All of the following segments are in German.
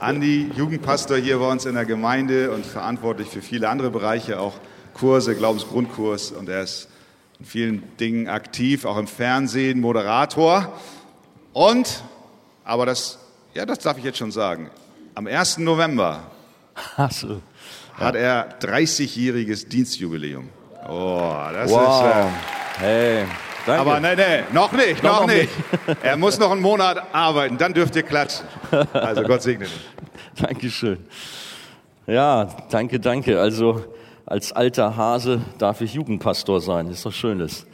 Andi, Jugendpastor hier bei uns in der Gemeinde und verantwortlich für viele andere Bereiche, auch Kurse, Glaubensgrundkurs. Und er ist in vielen Dingen aktiv, auch im Fernsehen, Moderator. Und, aber das, ja, das darf ich jetzt schon sagen, am 1. November so. hat er 30-jähriges Dienstjubiläum. Oh, das wow. ist. Äh, hey. Danke. Aber nein, nein, noch nicht, noch, noch nicht. nicht. er muss noch einen Monat arbeiten, dann dürft ihr klatschen. Also Gott segne dich. Dankeschön. Ja, danke, danke. Also als alter Hase darf ich Jugendpastor sein. Ist doch schönes.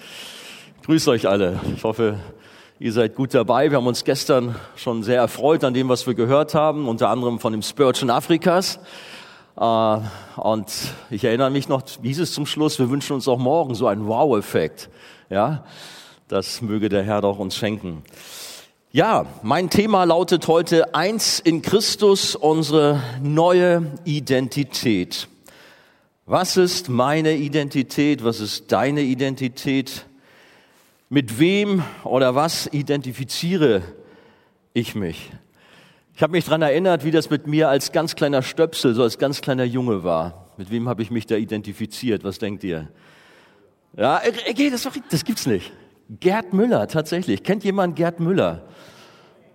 Grüß euch alle. Ich hoffe, ihr seid gut dabei. Wir haben uns gestern schon sehr erfreut an dem, was wir gehört haben, unter anderem von dem Spurgeon Afrikas. Äh, und ich erinnere mich noch, wie hieß es zum Schluss, wir wünschen uns auch morgen so einen Wow-Effekt. Ja, das möge der Herr doch uns schenken. Ja, mein Thema lautet heute eins in Christus, unsere neue Identität. Was ist meine Identität? Was ist deine Identität? Mit wem oder was identifiziere ich mich? Ich habe mich daran erinnert, wie das mit mir als ganz kleiner Stöpsel, so als ganz kleiner Junge war. Mit wem habe ich mich da identifiziert? Was denkt ihr? Ja, okay, das, das gibt's nicht. Gerd Müller, tatsächlich. Kennt jemand Gerd Müller?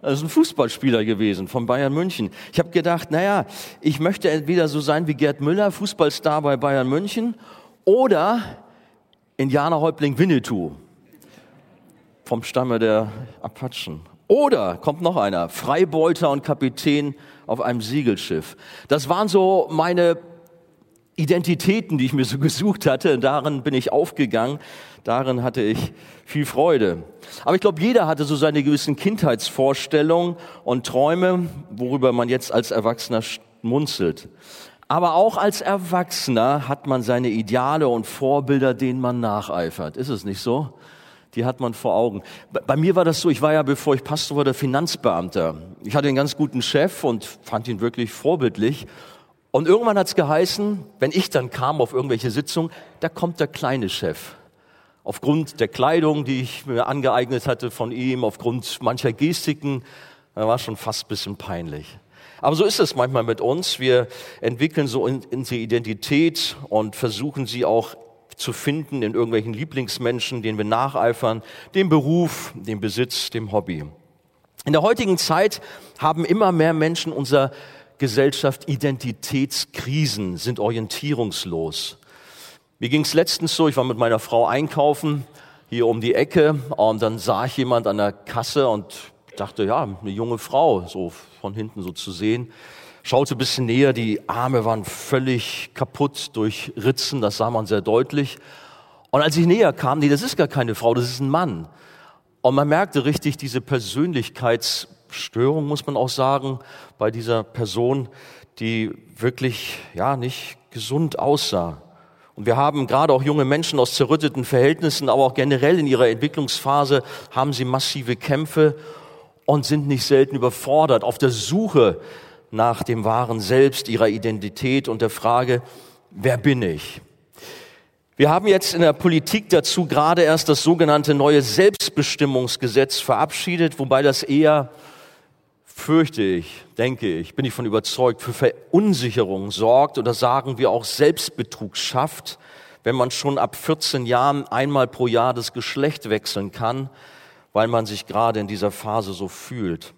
Das ist ein Fußballspieler gewesen von Bayern München. Ich habe gedacht, naja, ich möchte entweder so sein wie Gerd Müller, Fußballstar bei Bayern München, oder Indianerhäuptling Winnetou vom Stamme der Apachen. Oder kommt noch einer, Freibeuter und Kapitän auf einem Siegelschiff. Das waren so meine Identitäten, die ich mir so gesucht hatte. Darin bin ich aufgegangen. Darin hatte ich viel Freude. Aber ich glaube, jeder hatte so seine gewissen Kindheitsvorstellungen und Träume, worüber man jetzt als Erwachsener schmunzelt. Aber auch als Erwachsener hat man seine Ideale und Vorbilder, denen man nacheifert. Ist es nicht so? Die hat man vor Augen. Bei mir war das so, ich war ja, bevor ich Pastor war, der Finanzbeamter. Ich hatte einen ganz guten Chef und fand ihn wirklich vorbildlich. Und irgendwann hat es geheißen, wenn ich dann kam auf irgendwelche Sitzungen, da kommt der kleine Chef. Aufgrund der Kleidung, die ich mir angeeignet hatte von ihm, aufgrund mancher Gestiken, da war schon fast bisschen peinlich. Aber so ist es manchmal mit uns. Wir entwickeln so unsere Identität und versuchen sie auch zu finden in irgendwelchen Lieblingsmenschen, denen wir nacheifern, dem Beruf, dem Besitz, dem Hobby. In der heutigen Zeit haben immer mehr Menschen unser Gesellschaft Identitätskrisen, sind orientierungslos. Mir ging es letztens so, ich war mit meiner Frau einkaufen, hier um die Ecke, und dann sah ich jemand an der Kasse und dachte, ja, eine junge Frau, so von hinten so zu sehen. Schaute ein bisschen näher, die Arme waren völlig kaputt durch Ritzen, das sah man sehr deutlich. Und als ich näher kam, nee, das ist gar keine Frau, das ist ein Mann. Und man merkte richtig diese Persönlichkeits Störung, muss man auch sagen, bei dieser Person, die wirklich, ja, nicht gesund aussah. Und wir haben gerade auch junge Menschen aus zerrütteten Verhältnissen, aber auch generell in ihrer Entwicklungsphase haben sie massive Kämpfe und sind nicht selten überfordert auf der Suche nach dem wahren Selbst, ihrer Identität und der Frage, wer bin ich? Wir haben jetzt in der Politik dazu gerade erst das sogenannte neue Selbstbestimmungsgesetz verabschiedet, wobei das eher fürchte ich, denke ich, bin ich von überzeugt, für Verunsicherung sorgt oder sagen wir auch Selbstbetrug schafft, wenn man schon ab 14 Jahren einmal pro Jahr das Geschlecht wechseln kann, weil man sich gerade in dieser Phase so fühlt.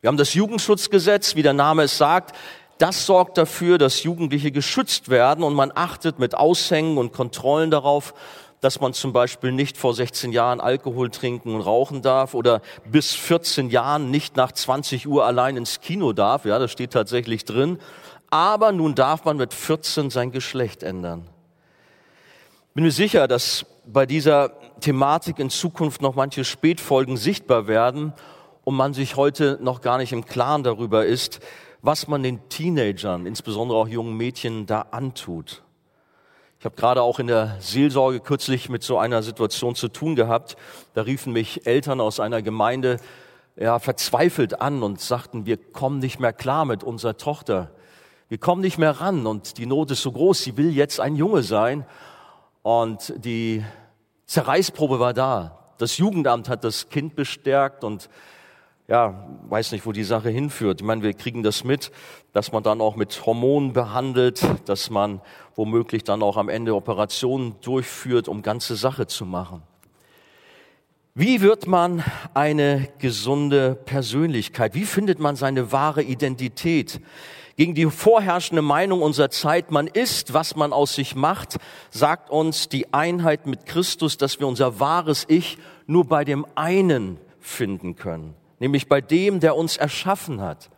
Wir haben das Jugendschutzgesetz, wie der Name es sagt, das sorgt dafür, dass Jugendliche geschützt werden und man achtet mit Aushängen und Kontrollen darauf, dass man zum Beispiel nicht vor 16 Jahren Alkohol trinken und rauchen darf oder bis 14 Jahren nicht nach 20 Uhr allein ins Kino darf. Ja, das steht tatsächlich drin. Aber nun darf man mit 14 sein Geschlecht ändern. Bin mir sicher, dass bei dieser Thematik in Zukunft noch manche Spätfolgen sichtbar werden und man sich heute noch gar nicht im Klaren darüber ist, was man den Teenagern, insbesondere auch jungen Mädchen, da antut. Ich habe gerade auch in der Seelsorge kürzlich mit so einer Situation zu tun gehabt. Da riefen mich Eltern aus einer Gemeinde ja, verzweifelt an und sagten, wir kommen nicht mehr klar mit unserer Tochter. Wir kommen nicht mehr ran und die Not ist so groß, sie will jetzt ein Junge sein. Und die Zerreißprobe war da. Das Jugendamt hat das Kind bestärkt und ja, weiß nicht, wo die Sache hinführt. Ich meine, wir kriegen das mit, dass man dann auch mit Hormonen behandelt, dass man womöglich dann auch am Ende Operationen durchführt, um ganze Sache zu machen. Wie wird man eine gesunde Persönlichkeit? Wie findet man seine wahre Identität? Gegen die vorherrschende Meinung unserer Zeit, man ist, was man aus sich macht, sagt uns die Einheit mit Christus, dass wir unser wahres Ich nur bei dem einen finden können nämlich bei dem, der uns erschaffen hat.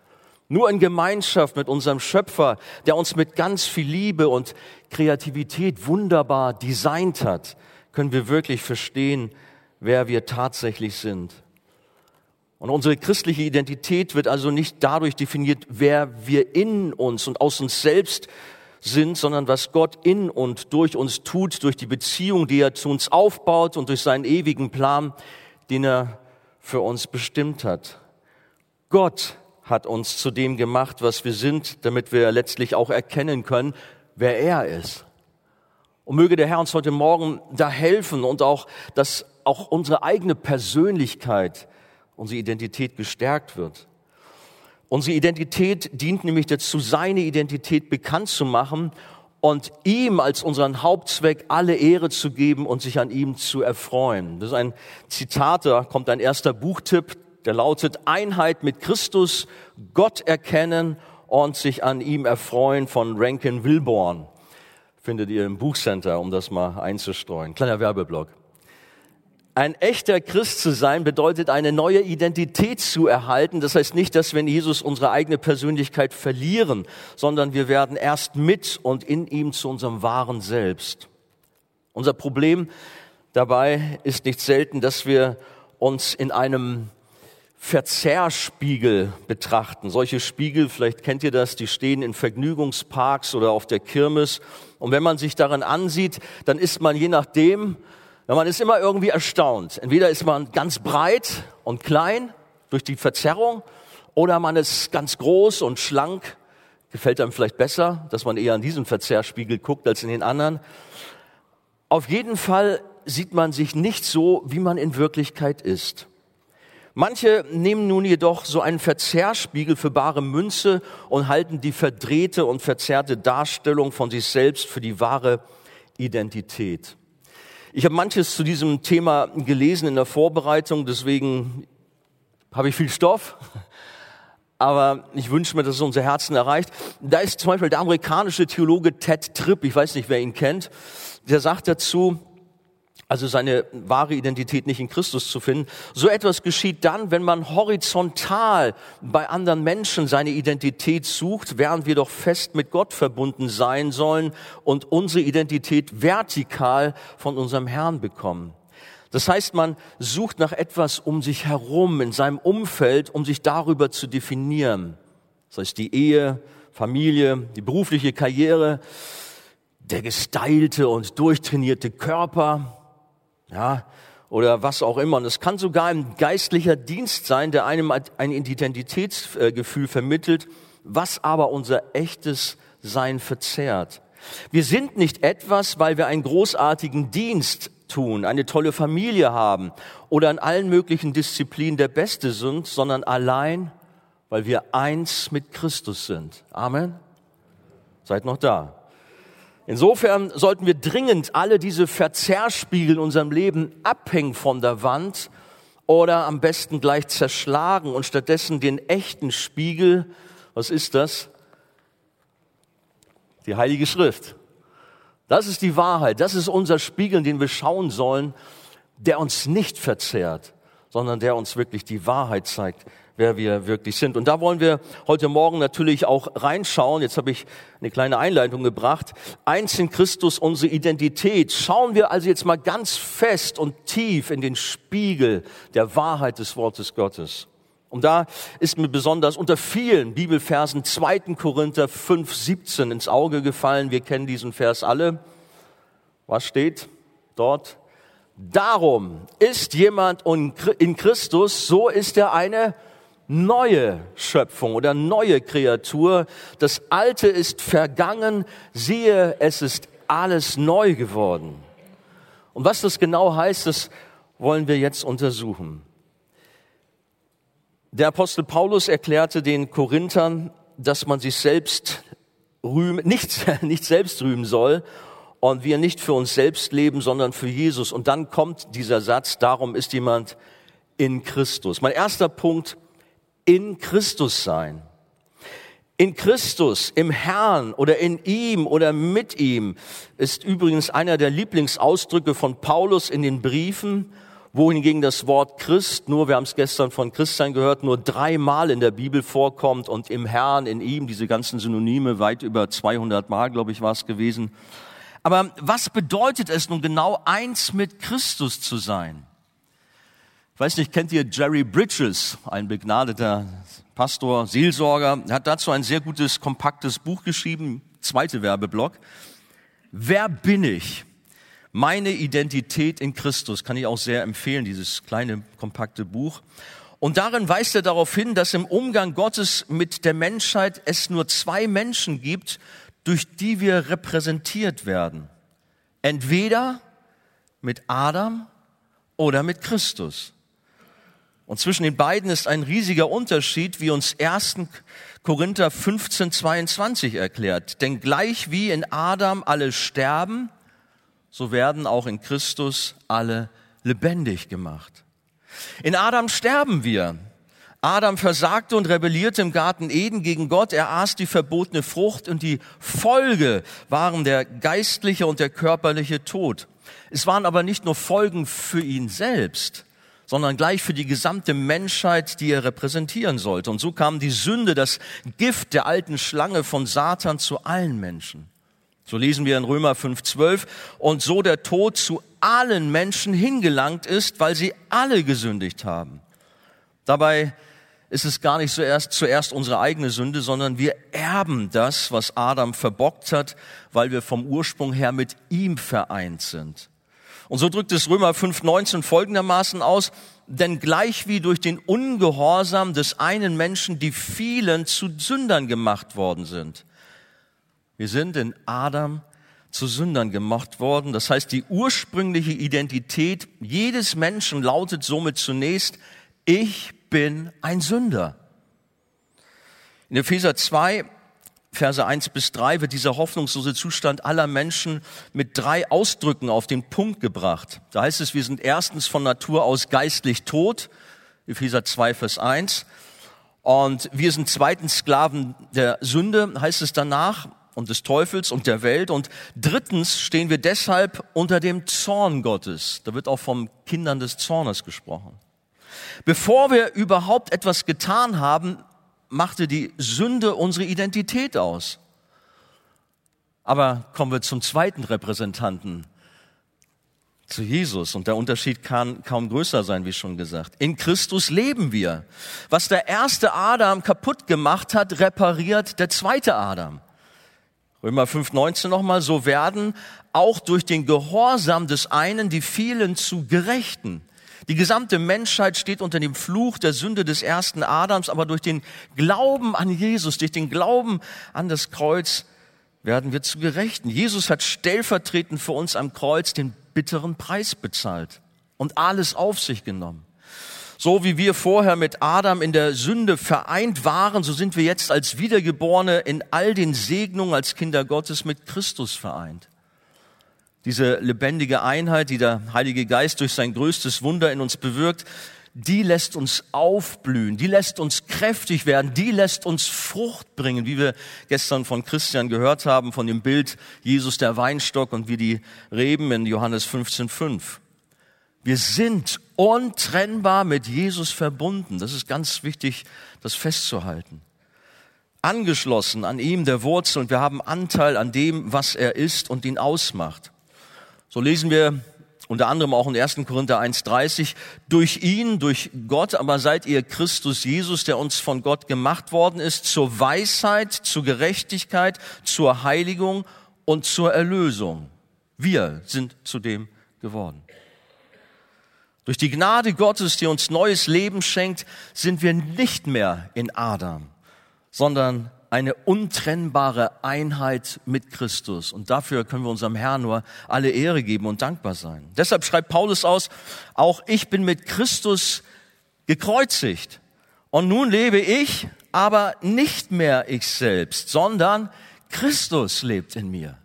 Nur in Gemeinschaft mit unserem Schöpfer, der uns mit ganz viel Liebe und Kreativität wunderbar designt hat, können wir wirklich verstehen, wer wir tatsächlich sind. Und unsere christliche Identität wird also nicht dadurch definiert, wer wir in uns und aus uns selbst sind, sondern was Gott in und durch uns tut, durch die Beziehung, die er zu uns aufbaut und durch seinen ewigen Plan, den er für uns bestimmt hat. Gott hat uns zu dem gemacht, was wir sind, damit wir letztlich auch erkennen können, wer er ist. Und möge der Herr uns heute Morgen da helfen und auch, dass auch unsere eigene Persönlichkeit, unsere Identität gestärkt wird. Unsere Identität dient nämlich dazu, seine Identität bekannt zu machen und ihm als unseren Hauptzweck alle Ehre zu geben und sich an ihm zu erfreuen. Das ist ein Zitat, da kommt ein erster Buchtipp, der lautet Einheit mit Christus, Gott erkennen und sich an ihm erfreuen von Rankin Wilborn. Findet ihr im Buchcenter, um das mal einzustreuen. Kleiner Werbeblock. Ein echter Christ zu sein bedeutet, eine neue Identität zu erhalten. Das heißt nicht, dass wir in Jesus unsere eigene Persönlichkeit verlieren, sondern wir werden erst mit und in ihm zu unserem wahren Selbst. Unser Problem dabei ist nicht selten, dass wir uns in einem Verzerrspiegel betrachten. Solche Spiegel, vielleicht kennt ihr das, die stehen in Vergnügungsparks oder auf der Kirmes. Und wenn man sich darin ansieht, dann ist man je nachdem, ja, man ist immer irgendwie erstaunt. Entweder ist man ganz breit und klein durch die Verzerrung oder man ist ganz groß und schlank. Gefällt einem vielleicht besser, dass man eher an diesen Verzerrspiegel guckt als in den anderen. Auf jeden Fall sieht man sich nicht so, wie man in Wirklichkeit ist. Manche nehmen nun jedoch so einen Verzerrspiegel für bare Münze und halten die verdrehte und verzerrte Darstellung von sich selbst für die wahre Identität. Ich habe manches zu diesem Thema gelesen in der Vorbereitung, deswegen habe ich viel Stoff. Aber ich wünsche mir, dass es unser Herzen erreicht. Da ist zum Beispiel der amerikanische Theologe Ted Tripp, ich weiß nicht, wer ihn kennt, der sagt dazu, also seine wahre Identität nicht in Christus zu finden. So etwas geschieht dann, wenn man horizontal bei anderen Menschen seine Identität sucht, während wir doch fest mit Gott verbunden sein sollen und unsere Identität vertikal von unserem Herrn bekommen. Das heißt, man sucht nach etwas um sich herum, in seinem Umfeld, um sich darüber zu definieren. Das heißt, die Ehe, Familie, die berufliche Karriere, der gestylte und durchtrainierte Körper, ja, oder was auch immer. Und es kann sogar ein geistlicher Dienst sein, der einem ein Identitätsgefühl vermittelt, was aber unser echtes Sein verzerrt. Wir sind nicht etwas, weil wir einen großartigen Dienst tun, eine tolle Familie haben oder in allen möglichen Disziplinen der Beste sind, sondern allein, weil wir eins mit Christus sind. Amen. Seid noch da. Insofern sollten wir dringend alle diese Verzerrspiegel in unserem Leben abhängen von der Wand oder am besten gleich zerschlagen und stattdessen den echten Spiegel, was ist das? Die Heilige Schrift. Das ist die Wahrheit, das ist unser Spiegel, in den wir schauen sollen, der uns nicht verzerrt, sondern der uns wirklich die Wahrheit zeigt, wer wir wirklich sind. Und da wollen wir heute Morgen natürlich auch reinschauen. Jetzt habe ich eine kleine Einleitung gebracht. Eins in Christus, unsere Identität. Schauen wir also jetzt mal ganz fest und tief in den Spiegel der Wahrheit des Wortes Gottes. Und da ist mir besonders unter vielen Bibelversen 2. Korinther 5, 17 ins Auge gefallen. Wir kennen diesen Vers alle. Was steht dort? Darum ist jemand in Christus, so ist er eine neue Schöpfung oder neue Kreatur. Das Alte ist vergangen, siehe, es ist alles neu geworden. Und was das genau heißt, das wollen wir jetzt untersuchen. Der Apostel Paulus erklärte den Korinthern, dass man sich selbst rühmen, nicht, nicht selbst rühmen soll und wir nicht für uns selbst leben, sondern für Jesus. Und dann kommt dieser Satz, darum ist jemand in Christus. Mein erster Punkt, in Christus sein. In Christus, im Herrn oder in ihm oder mit ihm ist übrigens einer der Lieblingsausdrücke von Paulus in den Briefen, wohingegen das Wort Christ nur, wir haben es gestern von Christsein gehört, nur dreimal in der Bibel vorkommt und im Herrn, in ihm, diese ganzen Synonyme, weit über 200 Mal, glaube ich, war es gewesen. Aber was bedeutet es nun genau, eins mit Christus zu sein? Ich weiß nicht, kennt ihr Jerry Bridges, ein begnadeter Pastor, Seelsorger, er hat dazu ein sehr gutes, kompaktes Buch geschrieben, zweite Werbeblock. Wer bin ich? Meine Identität in Christus kann ich auch sehr empfehlen, dieses kleine, kompakte Buch. Und darin weist er darauf hin, dass im Umgang Gottes mit der Menschheit es nur zwei Menschen gibt, durch die wir repräsentiert werden. Entweder mit Adam oder mit Christus. Und zwischen den beiden ist ein riesiger Unterschied, wie uns 1. Korinther 15, 22 erklärt. Denn gleich wie in Adam alle sterben, so werden auch in Christus alle lebendig gemacht. In Adam sterben wir. Adam versagte und rebellierte im Garten Eden gegen Gott. Er aß die verbotene Frucht und die Folge waren der geistliche und der körperliche Tod. Es waren aber nicht nur Folgen für ihn selbst, sondern gleich für die gesamte Menschheit, die er repräsentieren sollte. Und so kam die Sünde, das Gift der alten Schlange von Satan zu allen Menschen. So lesen wir in Römer 5.12. Und so der Tod zu allen Menschen hingelangt ist, weil sie alle gesündigt haben. Dabei ist es gar nicht zuerst, zuerst unsere eigene Sünde, sondern wir erben das, was Adam verbockt hat, weil wir vom Ursprung her mit ihm vereint sind. Und so drückt es Römer 5.19 folgendermaßen aus, denn gleich wie durch den Ungehorsam des einen Menschen die vielen zu Sündern gemacht worden sind. Wir sind in Adam zu Sündern gemacht worden. Das heißt, die ursprüngliche Identität jedes Menschen lautet somit zunächst, ich bin ein Sünder. In Epheser 2 Verse 1 bis 3 wird dieser hoffnungslose Zustand aller Menschen mit drei Ausdrücken auf den Punkt gebracht. Da heißt es, wir sind erstens von Natur aus geistlich tot, Epheser 2, Vers 1. Und wir sind zweitens Sklaven der Sünde, heißt es danach, und des Teufels und der Welt. Und drittens stehen wir deshalb unter dem Zorn Gottes. Da wird auch vom Kindern des Zornes gesprochen. Bevor wir überhaupt etwas getan haben, machte die Sünde unsere Identität aus. Aber kommen wir zum zweiten Repräsentanten, zu Jesus. Und der Unterschied kann kaum größer sein, wie schon gesagt. In Christus leben wir. Was der erste Adam kaputt gemacht hat, repariert der zweite Adam. Römer 5,19 nochmal, so werden auch durch den Gehorsam des einen die vielen zu Gerechten. Die gesamte Menschheit steht unter dem Fluch der Sünde des ersten Adams, aber durch den Glauben an Jesus, durch den Glauben an das Kreuz werden wir zu Gerechten. Jesus hat stellvertretend für uns am Kreuz den bitteren Preis bezahlt und alles auf sich genommen. So wie wir vorher mit Adam in der Sünde vereint waren, so sind wir jetzt als Wiedergeborene in all den Segnungen als Kinder Gottes mit Christus vereint. Diese lebendige Einheit, die der Heilige Geist durch sein größtes Wunder in uns bewirkt, die lässt uns aufblühen, die lässt uns kräftig werden, die lässt uns Frucht bringen, wie wir gestern von Christian gehört haben, von dem Bild Jesus der Weinstock und wie die Reben in Johannes 15,5. Wir sind untrennbar mit Jesus verbunden. Das ist ganz wichtig, das festzuhalten. Angeschlossen an ihm, der Wurzel, und wir haben Anteil an dem, was er ist und ihn ausmacht. So lesen wir unter anderem auch in 1. Korinther 1.30, durch ihn, durch Gott, aber seid ihr Christus Jesus, der uns von Gott gemacht worden ist, zur Weisheit, zur Gerechtigkeit, zur Heiligung und zur Erlösung. Wir sind zu dem geworden. Durch die Gnade Gottes, die uns neues Leben schenkt, sind wir nicht mehr in Adam, sondern eine untrennbare Einheit mit Christus. Und dafür können wir unserem Herrn nur alle Ehre geben und dankbar sein. Deshalb schreibt Paulus aus, auch ich bin mit Christus gekreuzigt. Und nun lebe ich, aber nicht mehr ich selbst, sondern Christus lebt in mir.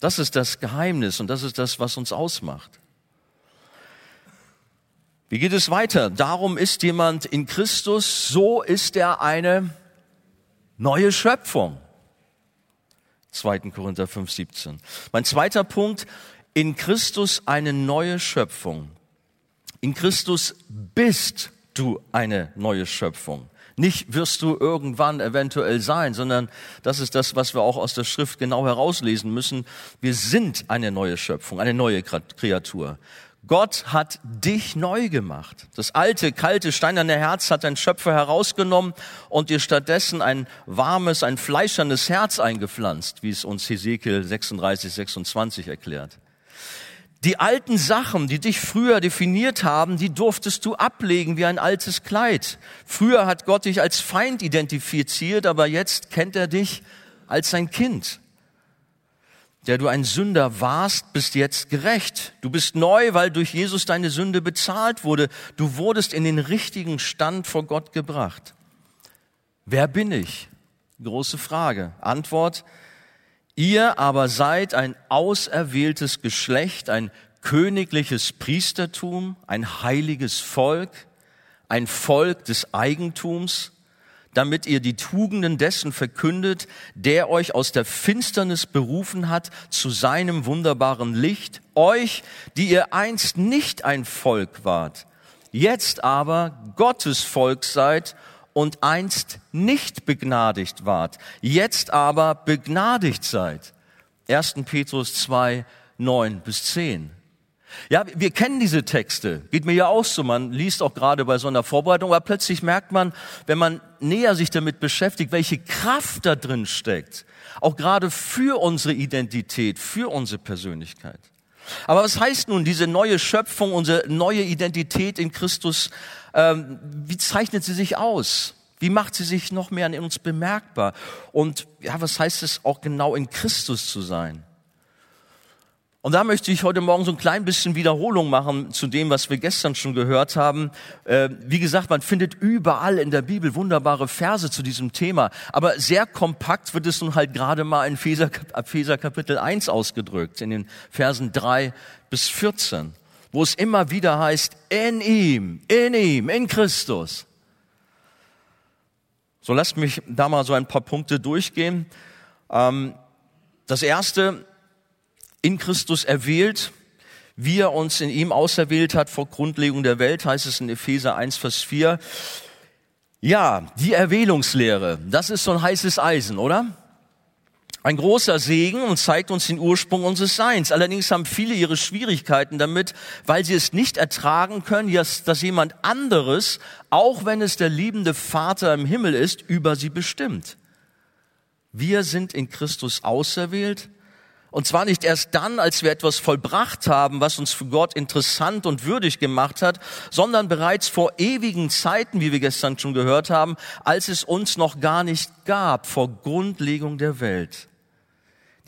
Das ist das Geheimnis und das ist das, was uns ausmacht. Wie geht es weiter? Darum ist jemand in Christus, so ist er eine neue Schöpfung. 2. Korinther 5, 17. Mein zweiter Punkt, in Christus eine neue Schöpfung. In Christus bist du eine neue Schöpfung. Nicht wirst du irgendwann eventuell sein, sondern das ist das, was wir auch aus der Schrift genau herauslesen müssen. Wir sind eine neue Schöpfung, eine neue Kreatur. Gott hat dich neu gemacht. Das alte, kalte, steinerne Herz hat dein Schöpfer herausgenommen und dir stattdessen ein warmes, ein fleischernes Herz eingepflanzt, wie es uns Hesekiel 36, 26 erklärt. Die alten Sachen, die dich früher definiert haben, die durftest du ablegen wie ein altes Kleid. Früher hat Gott dich als Feind identifiziert, aber jetzt kennt er dich als sein Kind. Der du ein Sünder warst, bist jetzt gerecht. Du bist neu, weil durch Jesus deine Sünde bezahlt wurde. Du wurdest in den richtigen Stand vor Gott gebracht. Wer bin ich? Große Frage. Antwort, Ihr aber seid ein auserwähltes Geschlecht, ein königliches Priestertum, ein heiliges Volk, ein Volk des Eigentums, damit ihr die Tugenden dessen verkündet, der euch aus der Finsternis berufen hat zu seinem wunderbaren Licht, euch, die ihr einst nicht ein Volk wart, jetzt aber Gottes Volk seid und einst nicht begnadigt wart, jetzt aber begnadigt seid. 1. Petrus 2, 9 bis 10. Ja, wir kennen diese Texte. Geht mir ja auch so. Man liest auch gerade bei so einer Vorbereitung, aber plötzlich merkt man, wenn man näher sich damit beschäftigt, welche Kraft da drin steckt. Auch gerade für unsere Identität, für unsere Persönlichkeit. Aber was heißt nun diese neue Schöpfung, unsere neue Identität in Christus? Ähm, wie zeichnet sie sich aus? Wie macht sie sich noch mehr an uns bemerkbar? Und ja, was heißt es auch genau in Christus zu sein? Und da möchte ich heute Morgen so ein klein bisschen Wiederholung machen zu dem, was wir gestern schon gehört haben. Äh, wie gesagt, man findet überall in der Bibel wunderbare Verse zu diesem Thema. Aber sehr kompakt wird es nun halt gerade mal in Epheser, Epheser Kapitel 1 ausgedrückt, in den Versen 3 bis 14, wo es immer wieder heißt, in ihm, in ihm, in Christus. So lasst mich da mal so ein paar Punkte durchgehen. Ähm, das erste, in Christus erwählt, wie er uns in ihm auserwählt hat vor Grundlegung der Welt, heißt es in Epheser 1, Vers 4. Ja, die Erwählungslehre, das ist so ein heißes Eisen, oder? Ein großer Segen und zeigt uns den Ursprung unseres Seins. Allerdings haben viele ihre Schwierigkeiten damit, weil sie es nicht ertragen können, dass, dass jemand anderes, auch wenn es der liebende Vater im Himmel ist, über sie bestimmt. Wir sind in Christus auserwählt, und zwar nicht erst dann, als wir etwas vollbracht haben, was uns für Gott interessant und würdig gemacht hat, sondern bereits vor ewigen Zeiten, wie wir gestern schon gehört haben, als es uns noch gar nicht gab, vor Grundlegung der Welt.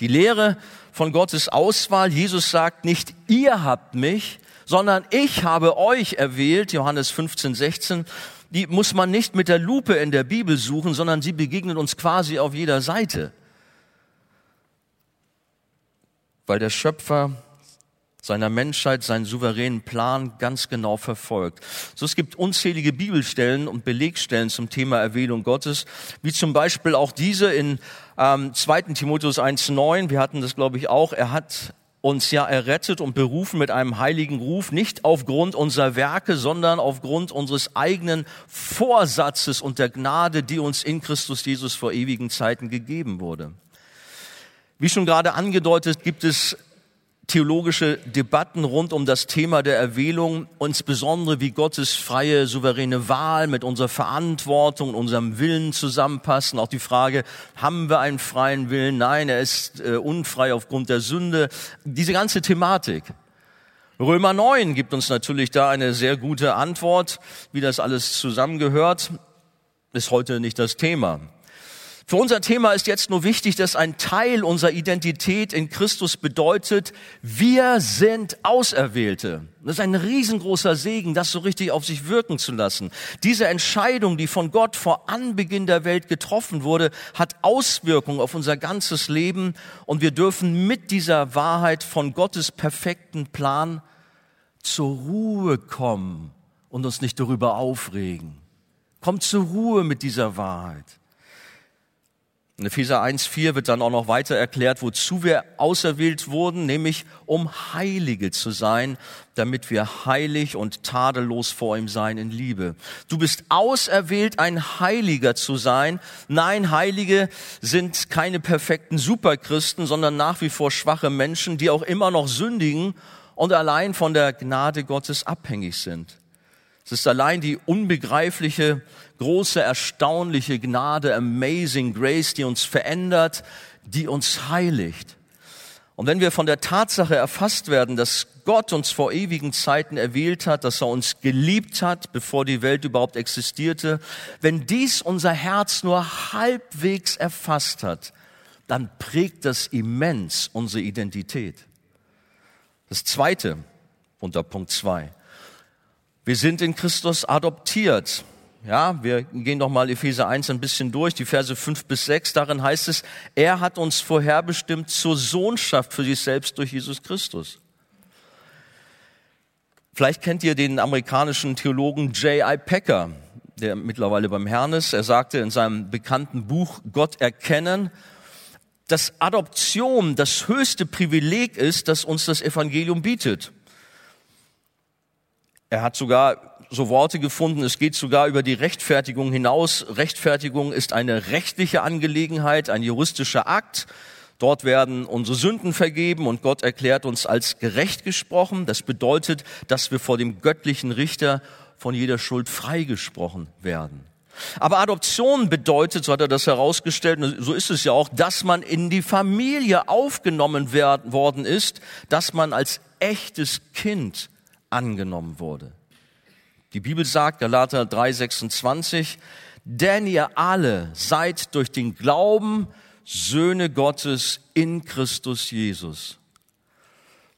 Die Lehre von Gottes Auswahl, Jesus sagt nicht, ihr habt mich, sondern ich habe euch erwählt, Johannes 15, 16, die muss man nicht mit der Lupe in der Bibel suchen, sondern sie begegnen uns quasi auf jeder Seite weil der Schöpfer seiner Menschheit seinen souveränen Plan ganz genau verfolgt. So es gibt unzählige Bibelstellen und Belegstellen zum Thema Erwählung Gottes, wie zum Beispiel auch diese in ähm, 2. Timotheus 1.9. Wir hatten das, glaube ich, auch. Er hat uns ja errettet und berufen mit einem heiligen Ruf, nicht aufgrund unserer Werke, sondern aufgrund unseres eigenen Vorsatzes und der Gnade, die uns in Christus Jesus vor ewigen Zeiten gegeben wurde. Wie schon gerade angedeutet, gibt es theologische Debatten rund um das Thema der Erwählung, insbesondere wie Gottes freie, souveräne Wahl mit unserer Verantwortung, unserem Willen zusammenpassen. Auch die Frage, haben wir einen freien Willen? Nein, er ist äh, unfrei aufgrund der Sünde. Diese ganze Thematik. Römer 9 gibt uns natürlich da eine sehr gute Antwort, wie das alles zusammengehört. Ist heute nicht das Thema. Für unser Thema ist jetzt nur wichtig, dass ein Teil unserer Identität in Christus bedeutet, wir sind Auserwählte. Das ist ein riesengroßer Segen, das so richtig auf sich wirken zu lassen. Diese Entscheidung, die von Gott vor Anbeginn der Welt getroffen wurde, hat Auswirkungen auf unser ganzes Leben und wir dürfen mit dieser Wahrheit von Gottes perfekten Plan zur Ruhe kommen und uns nicht darüber aufregen. Kommt zur Ruhe mit dieser Wahrheit. In Epheser 1,4 wird dann auch noch weiter erklärt, wozu wir auserwählt wurden, nämlich um Heilige zu sein, damit wir heilig und tadellos vor ihm sein in Liebe. Du bist auserwählt, ein Heiliger zu sein. Nein, Heilige sind keine perfekten Superchristen, sondern nach wie vor schwache Menschen, die auch immer noch sündigen und allein von der Gnade Gottes abhängig sind. Es ist allein die unbegreifliche, große, erstaunliche Gnade, amazing grace, die uns verändert, die uns heiligt. Und wenn wir von der Tatsache erfasst werden, dass Gott uns vor ewigen Zeiten erwählt hat, dass er uns geliebt hat, bevor die Welt überhaupt existierte, wenn dies unser Herz nur halbwegs erfasst hat, dann prägt das immens unsere Identität. Das zweite unter Punkt zwei. Wir sind in Christus adoptiert. Ja, wir gehen doch mal Epheser 1 ein bisschen durch, die Verse 5 bis 6. Darin heißt es, er hat uns vorherbestimmt zur Sohnschaft für sich selbst durch Jesus Christus. Vielleicht kennt ihr den amerikanischen Theologen J.I. Packer, der mittlerweile beim Herrn ist. Er sagte in seinem bekannten Buch Gott erkennen, dass Adoption das höchste Privileg ist, das uns das Evangelium bietet. Er hat sogar so Worte gefunden, es geht sogar über die Rechtfertigung hinaus. Rechtfertigung ist eine rechtliche Angelegenheit, ein juristischer Akt. Dort werden unsere Sünden vergeben und Gott erklärt uns als gerecht gesprochen. Das bedeutet, dass wir vor dem göttlichen Richter von jeder Schuld freigesprochen werden. Aber Adoption bedeutet, so hat er das herausgestellt, und so ist es ja auch, dass man in die Familie aufgenommen worden ist, dass man als echtes Kind angenommen wurde. Die Bibel sagt, Galater 3,26, denn ihr alle seid durch den Glauben Söhne Gottes in Christus Jesus.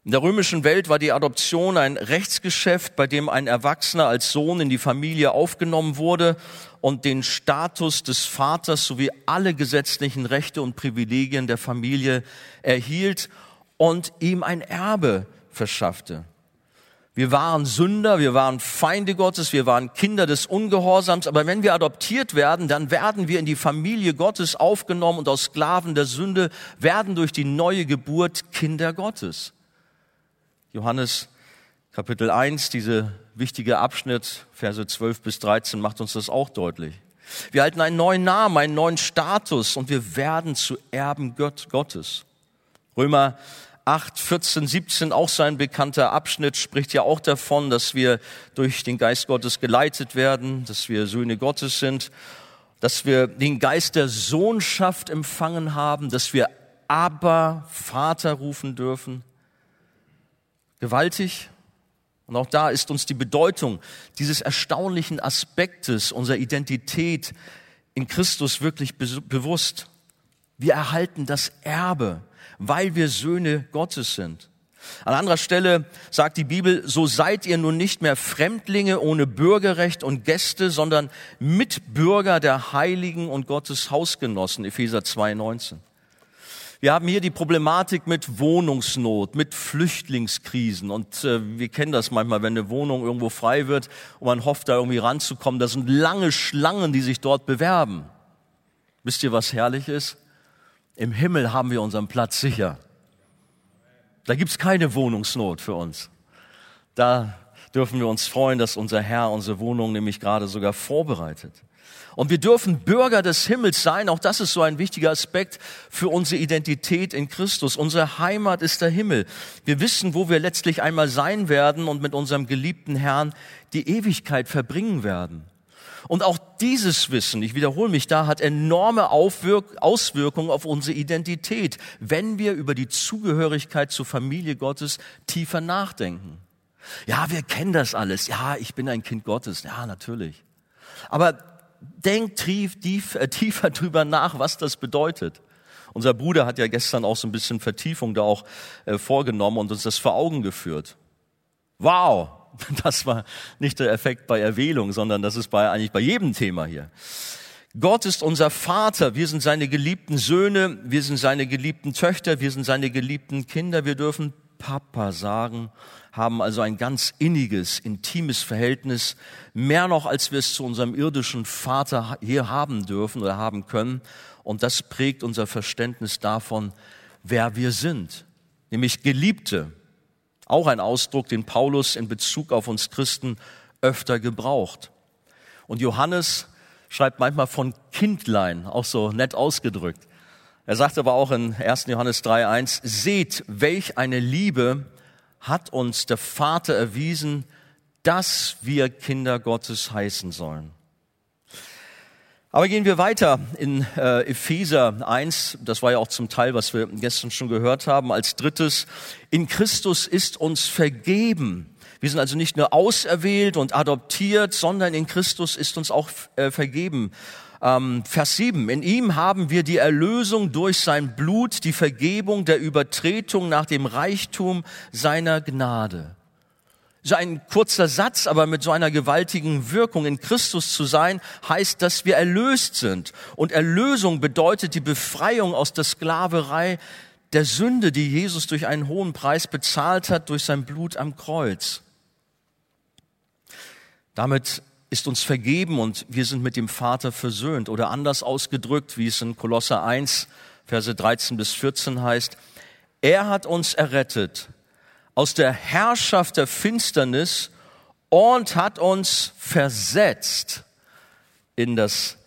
In der römischen Welt war die Adoption ein Rechtsgeschäft, bei dem ein Erwachsener als Sohn in die Familie aufgenommen wurde und den Status des Vaters sowie alle gesetzlichen Rechte und Privilegien der Familie erhielt und ihm ein Erbe verschaffte. Wir waren Sünder, wir waren Feinde Gottes, wir waren Kinder des Ungehorsams, aber wenn wir adoptiert werden, dann werden wir in die Familie Gottes aufgenommen und aus Sklaven der Sünde werden durch die neue Geburt Kinder Gottes. Johannes Kapitel 1, diese wichtige Abschnitt, Verse 12 bis 13 macht uns das auch deutlich. Wir halten einen neuen Namen, einen neuen Status und wir werden zu Erben Gottes. Römer 8, 14, 17, auch sein bekannter Abschnitt, spricht ja auch davon, dass wir durch den Geist Gottes geleitet werden, dass wir Söhne Gottes sind, dass wir den Geist der Sohnschaft empfangen haben, dass wir aber Vater rufen dürfen. Gewaltig. Und auch da ist uns die Bedeutung dieses erstaunlichen Aspektes unserer Identität in Christus wirklich bewusst. Wir erhalten das Erbe weil wir Söhne Gottes sind. An anderer Stelle sagt die Bibel, so seid ihr nun nicht mehr Fremdlinge ohne Bürgerrecht und Gäste, sondern Mitbürger der Heiligen und Gottes Hausgenossen, Epheser 2,19. Wir haben hier die Problematik mit Wohnungsnot, mit Flüchtlingskrisen und äh, wir kennen das manchmal, wenn eine Wohnung irgendwo frei wird und man hofft, da irgendwie ranzukommen. Das sind lange Schlangen, die sich dort bewerben. Wisst ihr, was herrlich ist? Im Himmel haben wir unseren Platz sicher. Da gibt's keine Wohnungsnot für uns. Da dürfen wir uns freuen, dass unser Herr unsere Wohnung nämlich gerade sogar vorbereitet. Und wir dürfen Bürger des Himmels sein. Auch das ist so ein wichtiger Aspekt für unsere Identität in Christus. Unsere Heimat ist der Himmel. Wir wissen, wo wir letztlich einmal sein werden und mit unserem geliebten Herrn die Ewigkeit verbringen werden. Und auch dieses Wissen, ich wiederhole mich da, hat enorme Aufwirk Auswirkungen auf unsere Identität, wenn wir über die Zugehörigkeit zur Familie Gottes tiefer nachdenken. Ja, wir kennen das alles. Ja, ich bin ein Kind Gottes. Ja, natürlich. Aber denk tief, tief, äh, tiefer drüber nach, was das bedeutet. Unser Bruder hat ja gestern auch so ein bisschen Vertiefung da auch äh, vorgenommen und uns das vor Augen geführt. Wow, das war nicht der Effekt bei Erwählung, sondern das ist bei, eigentlich bei jedem Thema hier. Gott ist unser Vater, wir sind seine geliebten Söhne, wir sind seine geliebten Töchter, wir sind seine geliebten Kinder, wir dürfen Papa sagen, haben also ein ganz inniges, intimes Verhältnis, mehr noch als wir es zu unserem irdischen Vater hier haben dürfen oder haben können. Und das prägt unser Verständnis davon, wer wir sind, nämlich Geliebte. Auch ein Ausdruck, den Paulus in Bezug auf uns Christen öfter gebraucht. Und Johannes schreibt manchmal von Kindlein, auch so nett ausgedrückt. Er sagt aber auch in 1. Johannes 3.1, seht, welch eine Liebe hat uns der Vater erwiesen, dass wir Kinder Gottes heißen sollen. Aber gehen wir weiter in äh, Epheser 1, das war ja auch zum Teil, was wir gestern schon gehört haben, als drittes, in Christus ist uns vergeben. Wir sind also nicht nur auserwählt und adoptiert, sondern in Christus ist uns auch äh, vergeben. Ähm, Vers 7, in ihm haben wir die Erlösung durch sein Blut, die Vergebung der Übertretung nach dem Reichtum seiner Gnade so ein kurzer Satz, aber mit so einer gewaltigen Wirkung in Christus zu sein, heißt, dass wir erlöst sind. Und Erlösung bedeutet die Befreiung aus der Sklaverei der Sünde, die Jesus durch einen hohen Preis bezahlt hat, durch sein Blut am Kreuz. Damit ist uns vergeben und wir sind mit dem Vater versöhnt. Oder anders ausgedrückt, wie es in Kolosser 1, Verse 13 bis 14 heißt, er hat uns errettet aus der Herrschaft der Finsternis und hat uns versetzt in das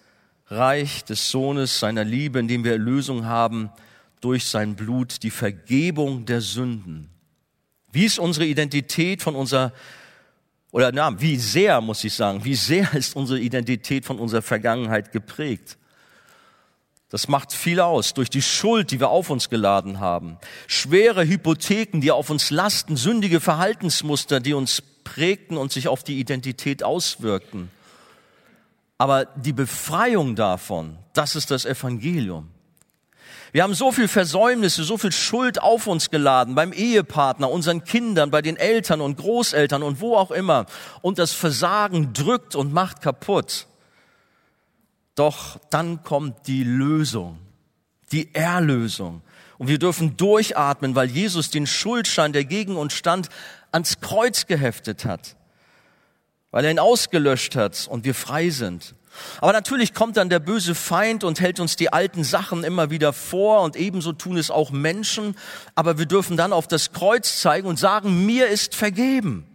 Reich des Sohnes seiner Liebe, in dem wir Erlösung haben durch sein Blut, die Vergebung der Sünden. Wie ist unsere Identität von unserer, oder na, wie sehr, muss ich sagen, wie sehr ist unsere Identität von unserer Vergangenheit geprägt? Das macht viel aus durch die Schuld, die wir auf uns geladen haben. Schwere Hypotheken, die auf uns lasten, sündige Verhaltensmuster, die uns prägten und sich auf die Identität auswirkten. Aber die Befreiung davon, das ist das Evangelium. Wir haben so viel Versäumnisse, so viel Schuld auf uns geladen, beim Ehepartner, unseren Kindern, bei den Eltern und Großeltern und wo auch immer. Und das Versagen drückt und macht kaputt. Doch dann kommt die Lösung, die Erlösung. Und wir dürfen durchatmen, weil Jesus den Schuldschein, der gegen uns stand, ans Kreuz geheftet hat. Weil er ihn ausgelöscht hat und wir frei sind. Aber natürlich kommt dann der böse Feind und hält uns die alten Sachen immer wieder vor und ebenso tun es auch Menschen. Aber wir dürfen dann auf das Kreuz zeigen und sagen, mir ist vergeben.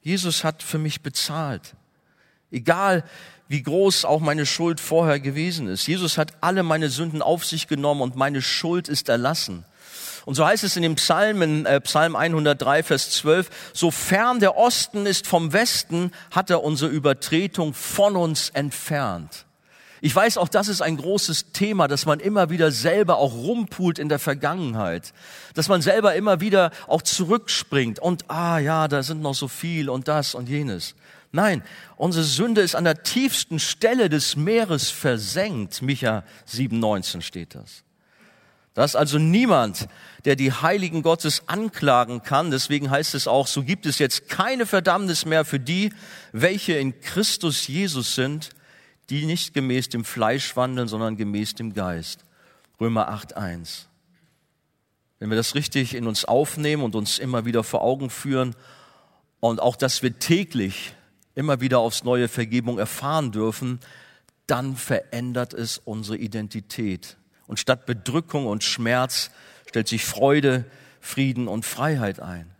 Jesus hat für mich bezahlt. Egal wie groß auch meine Schuld vorher gewesen ist. Jesus hat alle meine Sünden auf sich genommen und meine Schuld ist erlassen. Und so heißt es in dem Psalm, in äh, Psalm 103, Vers 12, so fern der Osten ist vom Westen, hat er unsere Übertretung von uns entfernt. Ich weiß, auch das ist ein großes Thema, dass man immer wieder selber auch rumpult in der Vergangenheit. Dass man selber immer wieder auch zurückspringt und, ah ja, da sind noch so viel und das und jenes. Nein, unsere Sünde ist an der tiefsten Stelle des Meeres versenkt. Micha 7,19 steht das. Da ist also niemand, der die Heiligen Gottes anklagen kann. Deswegen heißt es auch, so gibt es jetzt keine Verdammnis mehr für die, welche in Christus Jesus sind, die nicht gemäß dem Fleisch wandeln, sondern gemäß dem Geist. Römer 8,1. Wenn wir das richtig in uns aufnehmen und uns immer wieder vor Augen führen und auch, dass wir täglich immer wieder aufs neue Vergebung erfahren dürfen, dann verändert es unsere Identität. Und statt Bedrückung und Schmerz stellt sich Freude, Frieden und Freiheit ein.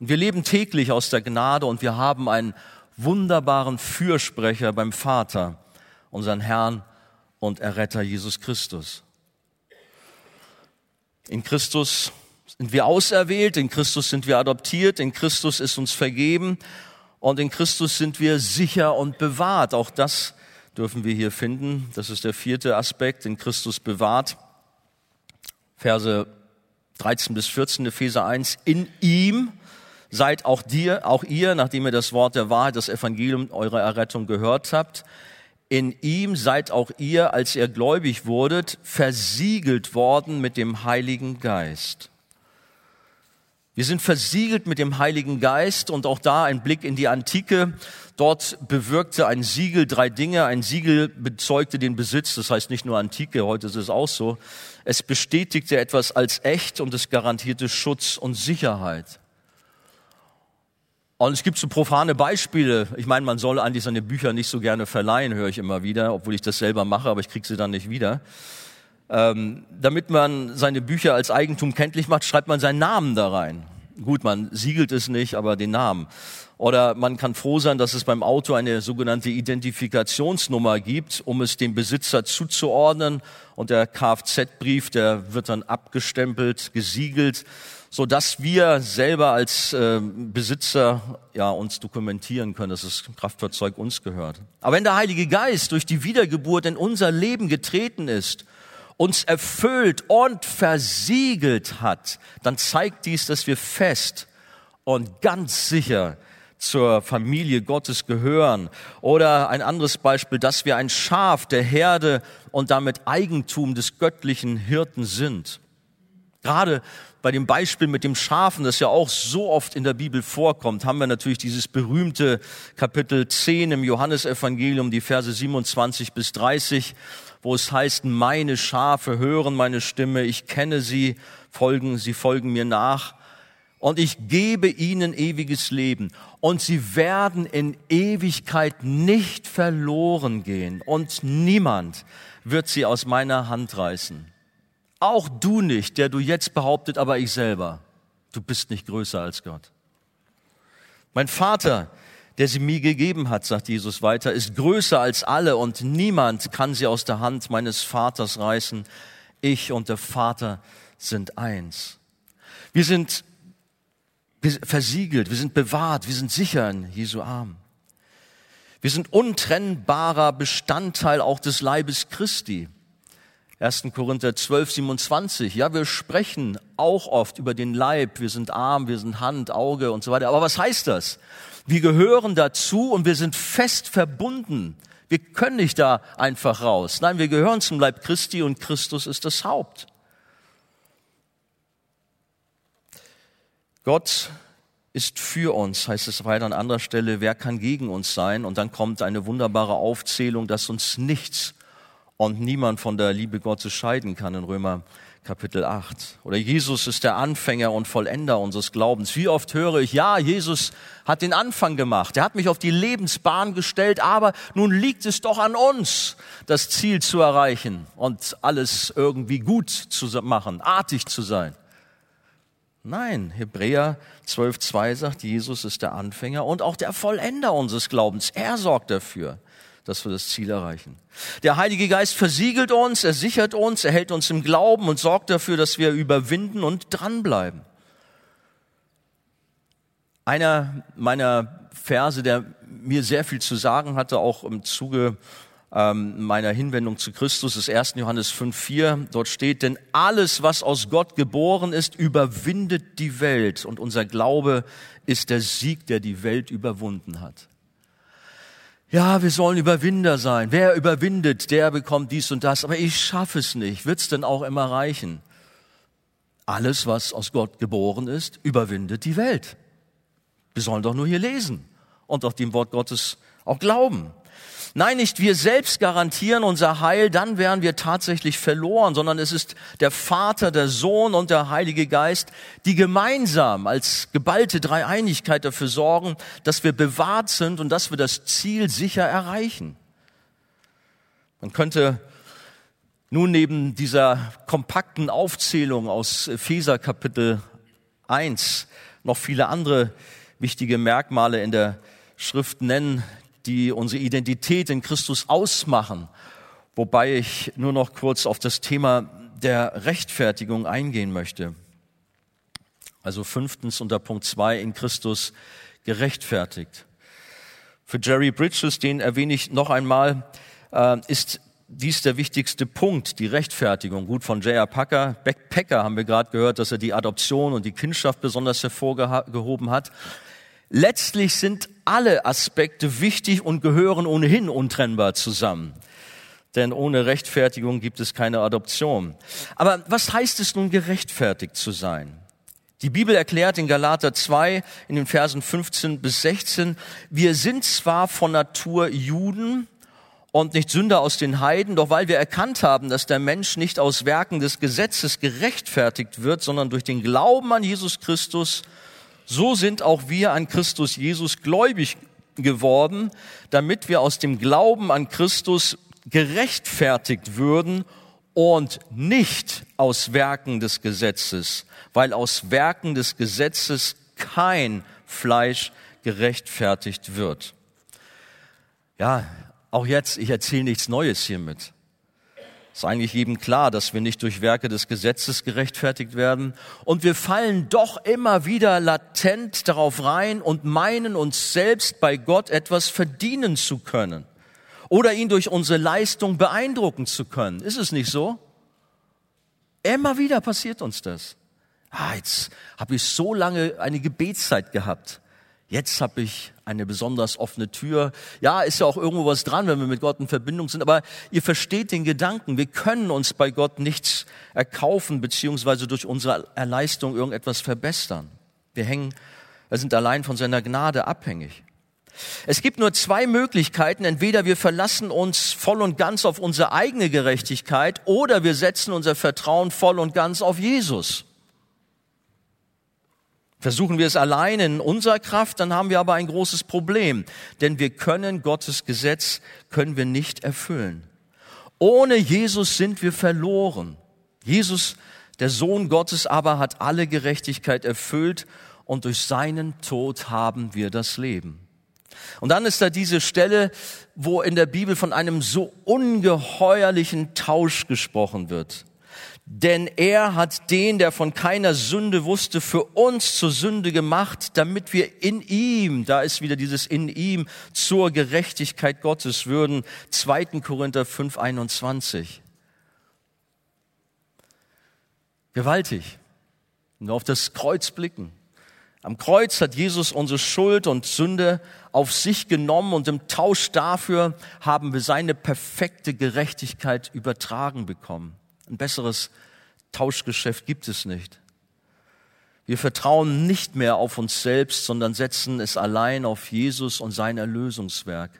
Und wir leben täglich aus der Gnade und wir haben einen wunderbaren Fürsprecher beim Vater, unseren Herrn und Erretter Jesus Christus. In Christus sind wir auserwählt, in Christus sind wir adoptiert, in Christus ist uns vergeben und in Christus sind wir sicher und bewahrt. Auch das dürfen wir hier finden. Das ist der vierte Aspekt, in Christus bewahrt. Verse 13 bis 14, Epheser 1. In ihm seid auch dir, auch ihr, nachdem ihr das Wort der Wahrheit, das Evangelium eurer Errettung gehört habt, in ihm seid auch ihr, als ihr gläubig wurdet, versiegelt worden mit dem Heiligen Geist. Wir sind versiegelt mit dem Heiligen Geist und auch da ein Blick in die Antike. Dort bewirkte ein Siegel drei Dinge. Ein Siegel bezeugte den Besitz, das heißt nicht nur Antike, heute ist es auch so. Es bestätigte etwas als echt und es garantierte Schutz und Sicherheit. Und es gibt so profane Beispiele. Ich meine, man soll eigentlich seine Bücher nicht so gerne verleihen, höre ich immer wieder, obwohl ich das selber mache, aber ich kriege sie dann nicht wieder. Ähm, damit man seine Bücher als Eigentum kenntlich macht, schreibt man seinen Namen da rein. Gut, man siegelt es nicht, aber den Namen. Oder man kann froh sein, dass es beim Auto eine sogenannte Identifikationsnummer gibt, um es dem Besitzer zuzuordnen. Und der Kfz-Brief, der wird dann abgestempelt, gesiegelt so dass wir selber als äh, Besitzer ja uns dokumentieren können, dass das Kraftfahrzeug uns gehört. Aber wenn der Heilige Geist durch die Wiedergeburt in unser Leben getreten ist, uns erfüllt und versiegelt hat, dann zeigt dies, dass wir fest und ganz sicher zur Familie Gottes gehören. Oder ein anderes Beispiel, dass wir ein Schaf der Herde und damit Eigentum des göttlichen Hirten sind. Gerade bei dem Beispiel mit dem Schafen, das ja auch so oft in der Bibel vorkommt, haben wir natürlich dieses berühmte Kapitel 10 im Johannesevangelium, die Verse 27 bis 30, wo es heißt, meine Schafe hören meine Stimme, ich kenne sie, folgen, sie folgen mir nach und ich gebe ihnen ewiges Leben und sie werden in Ewigkeit nicht verloren gehen und niemand wird sie aus meiner Hand reißen. Auch du nicht, der du jetzt behauptet, aber ich selber. Du bist nicht größer als Gott. Mein Vater, der sie mir gegeben hat, sagt Jesus weiter, ist größer als alle und niemand kann sie aus der Hand meines Vaters reißen. Ich und der Vater sind eins. Wir sind versiegelt, wir sind bewahrt, wir sind sicher in Jesu Arm. Wir sind untrennbarer Bestandteil auch des Leibes Christi. 1. Korinther 12, 27. Ja, wir sprechen auch oft über den Leib. Wir sind Arm, wir sind Hand, Auge und so weiter. Aber was heißt das? Wir gehören dazu und wir sind fest verbunden. Wir können nicht da einfach raus. Nein, wir gehören zum Leib Christi und Christus ist das Haupt. Gott ist für uns, heißt es weiter an anderer Stelle, wer kann gegen uns sein? Und dann kommt eine wunderbare Aufzählung, dass uns nichts und niemand von der Liebe Gottes scheiden kann in Römer Kapitel 8. Oder Jesus ist der Anfänger und Vollender unseres Glaubens. Wie oft höre ich, ja, Jesus hat den Anfang gemacht. Er hat mich auf die Lebensbahn gestellt, aber nun liegt es doch an uns, das Ziel zu erreichen und alles irgendwie gut zu machen, artig zu sein. Nein, Hebräer 12.2 sagt, Jesus ist der Anfänger und auch der Vollender unseres Glaubens. Er sorgt dafür dass wir das Ziel erreichen. Der Heilige Geist versiegelt uns, er sichert uns, er hält uns im Glauben und sorgt dafür, dass wir überwinden und dranbleiben. Einer meiner Verse, der mir sehr viel zu sagen hatte, auch im Zuge ähm, meiner Hinwendung zu Christus, ist 1. Johannes 5.4. Dort steht, denn alles, was aus Gott geboren ist, überwindet die Welt. Und unser Glaube ist der Sieg, der die Welt überwunden hat ja, wir sollen Überwinder sein. Wer überwindet, der bekommt dies und das. Aber ich schaffe es nicht. Wird's denn auch immer reichen? Alles, was aus Gott geboren ist, überwindet die Welt. Wir sollen doch nur hier lesen und auch dem Wort Gottes auch glauben. Nein, nicht wir selbst garantieren unser Heil, dann wären wir tatsächlich verloren, sondern es ist der Vater, der Sohn und der Heilige Geist, die gemeinsam als geballte Dreieinigkeit dafür sorgen, dass wir bewahrt sind und dass wir das Ziel sicher erreichen. Man könnte nun neben dieser kompakten Aufzählung aus Epheser Kapitel 1 noch viele andere wichtige Merkmale in der Schrift nennen, die unsere Identität in Christus ausmachen. Wobei ich nur noch kurz auf das Thema der Rechtfertigung eingehen möchte. Also fünftens unter Punkt zwei in Christus gerechtfertigt. Für Jerry Bridges, den erwähne ich noch einmal, äh, ist dies der wichtigste Punkt, die Rechtfertigung. Gut, von J.R. Packer, Packer haben wir gerade gehört, dass er die Adoption und die Kindschaft besonders hervorgehoben hat. Letztlich sind alle Aspekte wichtig und gehören ohnehin untrennbar zusammen. Denn ohne Rechtfertigung gibt es keine Adoption. Aber was heißt es nun, gerechtfertigt zu sein? Die Bibel erklärt in Galater 2 in den Versen 15 bis 16, wir sind zwar von Natur Juden, und nicht Sünder aus den Heiden, doch weil wir erkannt haben, dass der Mensch nicht aus Werken des Gesetzes gerechtfertigt wird, sondern durch den Glauben an Jesus Christus, so sind auch wir an Christus Jesus gläubig geworden, damit wir aus dem Glauben an Christus gerechtfertigt würden und nicht aus Werken des Gesetzes, weil aus Werken des Gesetzes kein Fleisch gerechtfertigt wird. Ja, auch jetzt, ich erzähle nichts Neues hiermit. Es ist eigentlich jedem klar, dass wir nicht durch Werke des Gesetzes gerechtfertigt werden. Und wir fallen doch immer wieder latent darauf rein und meinen uns selbst bei Gott etwas verdienen zu können. Oder ihn durch unsere Leistung beeindrucken zu können. Ist es nicht so? Immer wieder passiert uns das. Ah, jetzt habe ich so lange eine Gebetszeit gehabt. Jetzt habe ich eine besonders offene Tür. Ja, ist ja auch irgendwo was dran, wenn wir mit Gott in Verbindung sind. Aber ihr versteht den Gedanken. Wir können uns bei Gott nichts erkaufen, beziehungsweise durch unsere Erleistung irgendetwas verbessern. Wir hängen, wir sind allein von seiner Gnade abhängig. Es gibt nur zwei Möglichkeiten. Entweder wir verlassen uns voll und ganz auf unsere eigene Gerechtigkeit oder wir setzen unser Vertrauen voll und ganz auf Jesus. Versuchen wir es allein in unserer Kraft, dann haben wir aber ein großes Problem, denn wir können Gottes Gesetz, können wir nicht erfüllen. Ohne Jesus sind wir verloren. Jesus, der Sohn Gottes aber, hat alle Gerechtigkeit erfüllt und durch seinen Tod haben wir das Leben. Und dann ist da diese Stelle, wo in der Bibel von einem so ungeheuerlichen Tausch gesprochen wird. Denn er hat den, der von keiner Sünde wusste, für uns zur Sünde gemacht, damit wir in ihm, da ist wieder dieses in ihm, zur Gerechtigkeit Gottes würden. 2. Korinther 5, 21. Gewaltig. Nur auf das Kreuz blicken. Am Kreuz hat Jesus unsere Schuld und Sünde auf sich genommen und im Tausch dafür haben wir seine perfekte Gerechtigkeit übertragen bekommen. Ein besseres Tauschgeschäft gibt es nicht. Wir vertrauen nicht mehr auf uns selbst, sondern setzen es allein auf Jesus und sein Erlösungswerk.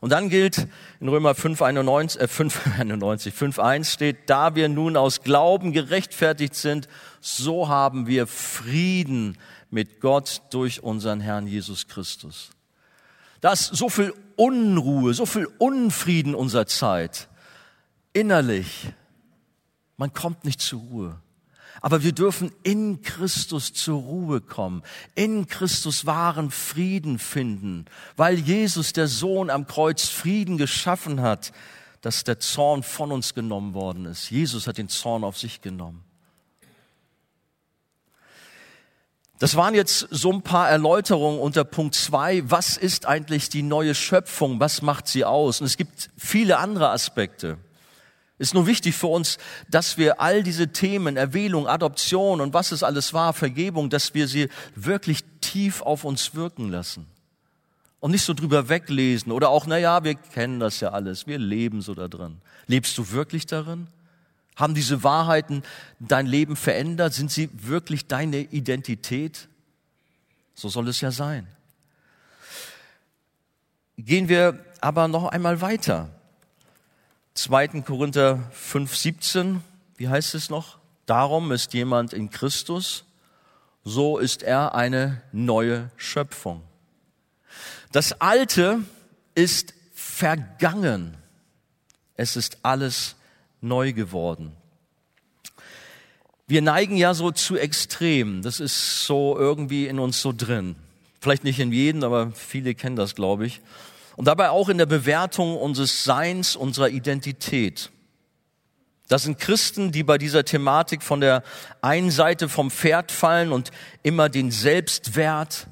Und dann gilt in Römer 5, 91, äh 5, 91, 5, 1 steht, da wir nun aus Glauben gerechtfertigt sind, so haben wir Frieden mit Gott durch unseren Herrn Jesus Christus. Da so viel Unruhe, so viel Unfrieden unserer Zeit. Innerlich, man kommt nicht zur Ruhe. Aber wir dürfen in Christus zur Ruhe kommen, in Christus wahren Frieden finden, weil Jesus, der Sohn am Kreuz, Frieden geschaffen hat, dass der Zorn von uns genommen worden ist. Jesus hat den Zorn auf sich genommen. Das waren jetzt so ein paar Erläuterungen unter Punkt zwei. Was ist eigentlich die neue Schöpfung? Was macht sie aus? Und es gibt viele andere Aspekte. Ist nur wichtig für uns, dass wir all diese Themen, Erwählung, Adoption und was es alles war, Vergebung, dass wir sie wirklich tief auf uns wirken lassen. Und nicht so drüber weglesen oder auch, na ja, wir kennen das ja alles, wir leben so da drin. Lebst du wirklich darin? Haben diese Wahrheiten dein Leben verändert? Sind sie wirklich deine Identität? So soll es ja sein. Gehen wir aber noch einmal weiter. 2. Korinther 5, 17, wie heißt es noch? Darum ist jemand in Christus, so ist er eine neue Schöpfung. Das Alte ist vergangen. Es ist alles neu geworden. Wir neigen ja so zu extrem. Das ist so irgendwie in uns so drin. Vielleicht nicht in jedem, aber viele kennen das, glaube ich und dabei auch in der Bewertung unseres Seins, unserer Identität. Das sind Christen, die bei dieser Thematik von der einen Seite vom Pferd fallen und immer den Selbstwert,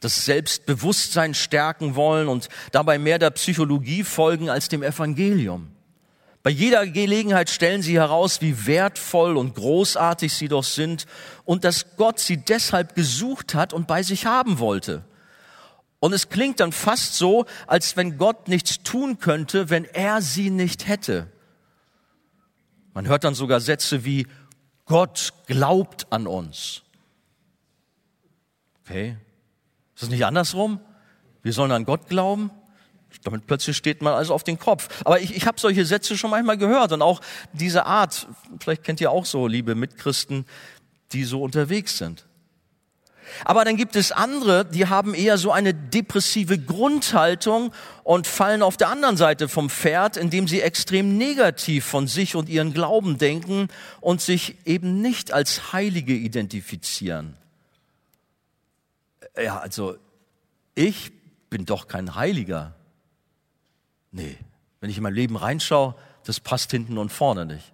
das Selbstbewusstsein stärken wollen und dabei mehr der Psychologie folgen als dem Evangelium. Bei jeder Gelegenheit stellen sie heraus, wie wertvoll und großartig sie doch sind und dass Gott sie deshalb gesucht hat und bei sich haben wollte. Und es klingt dann fast so, als wenn Gott nichts tun könnte, wenn er sie nicht hätte. Man hört dann sogar Sätze wie, Gott glaubt an uns. Okay. Ist das nicht andersrum? Wir sollen an Gott glauben? Damit plötzlich steht man also auf den Kopf. Aber ich, ich habe solche Sätze schon manchmal gehört und auch diese Art, vielleicht kennt ihr auch so, liebe Mitchristen, die so unterwegs sind. Aber dann gibt es andere, die haben eher so eine depressive Grundhaltung und fallen auf der anderen Seite vom Pferd, indem sie extrem negativ von sich und ihren Glauben denken und sich eben nicht als Heilige identifizieren. Ja, also ich bin doch kein Heiliger. Nee, wenn ich in mein Leben reinschaue, das passt hinten und vorne nicht.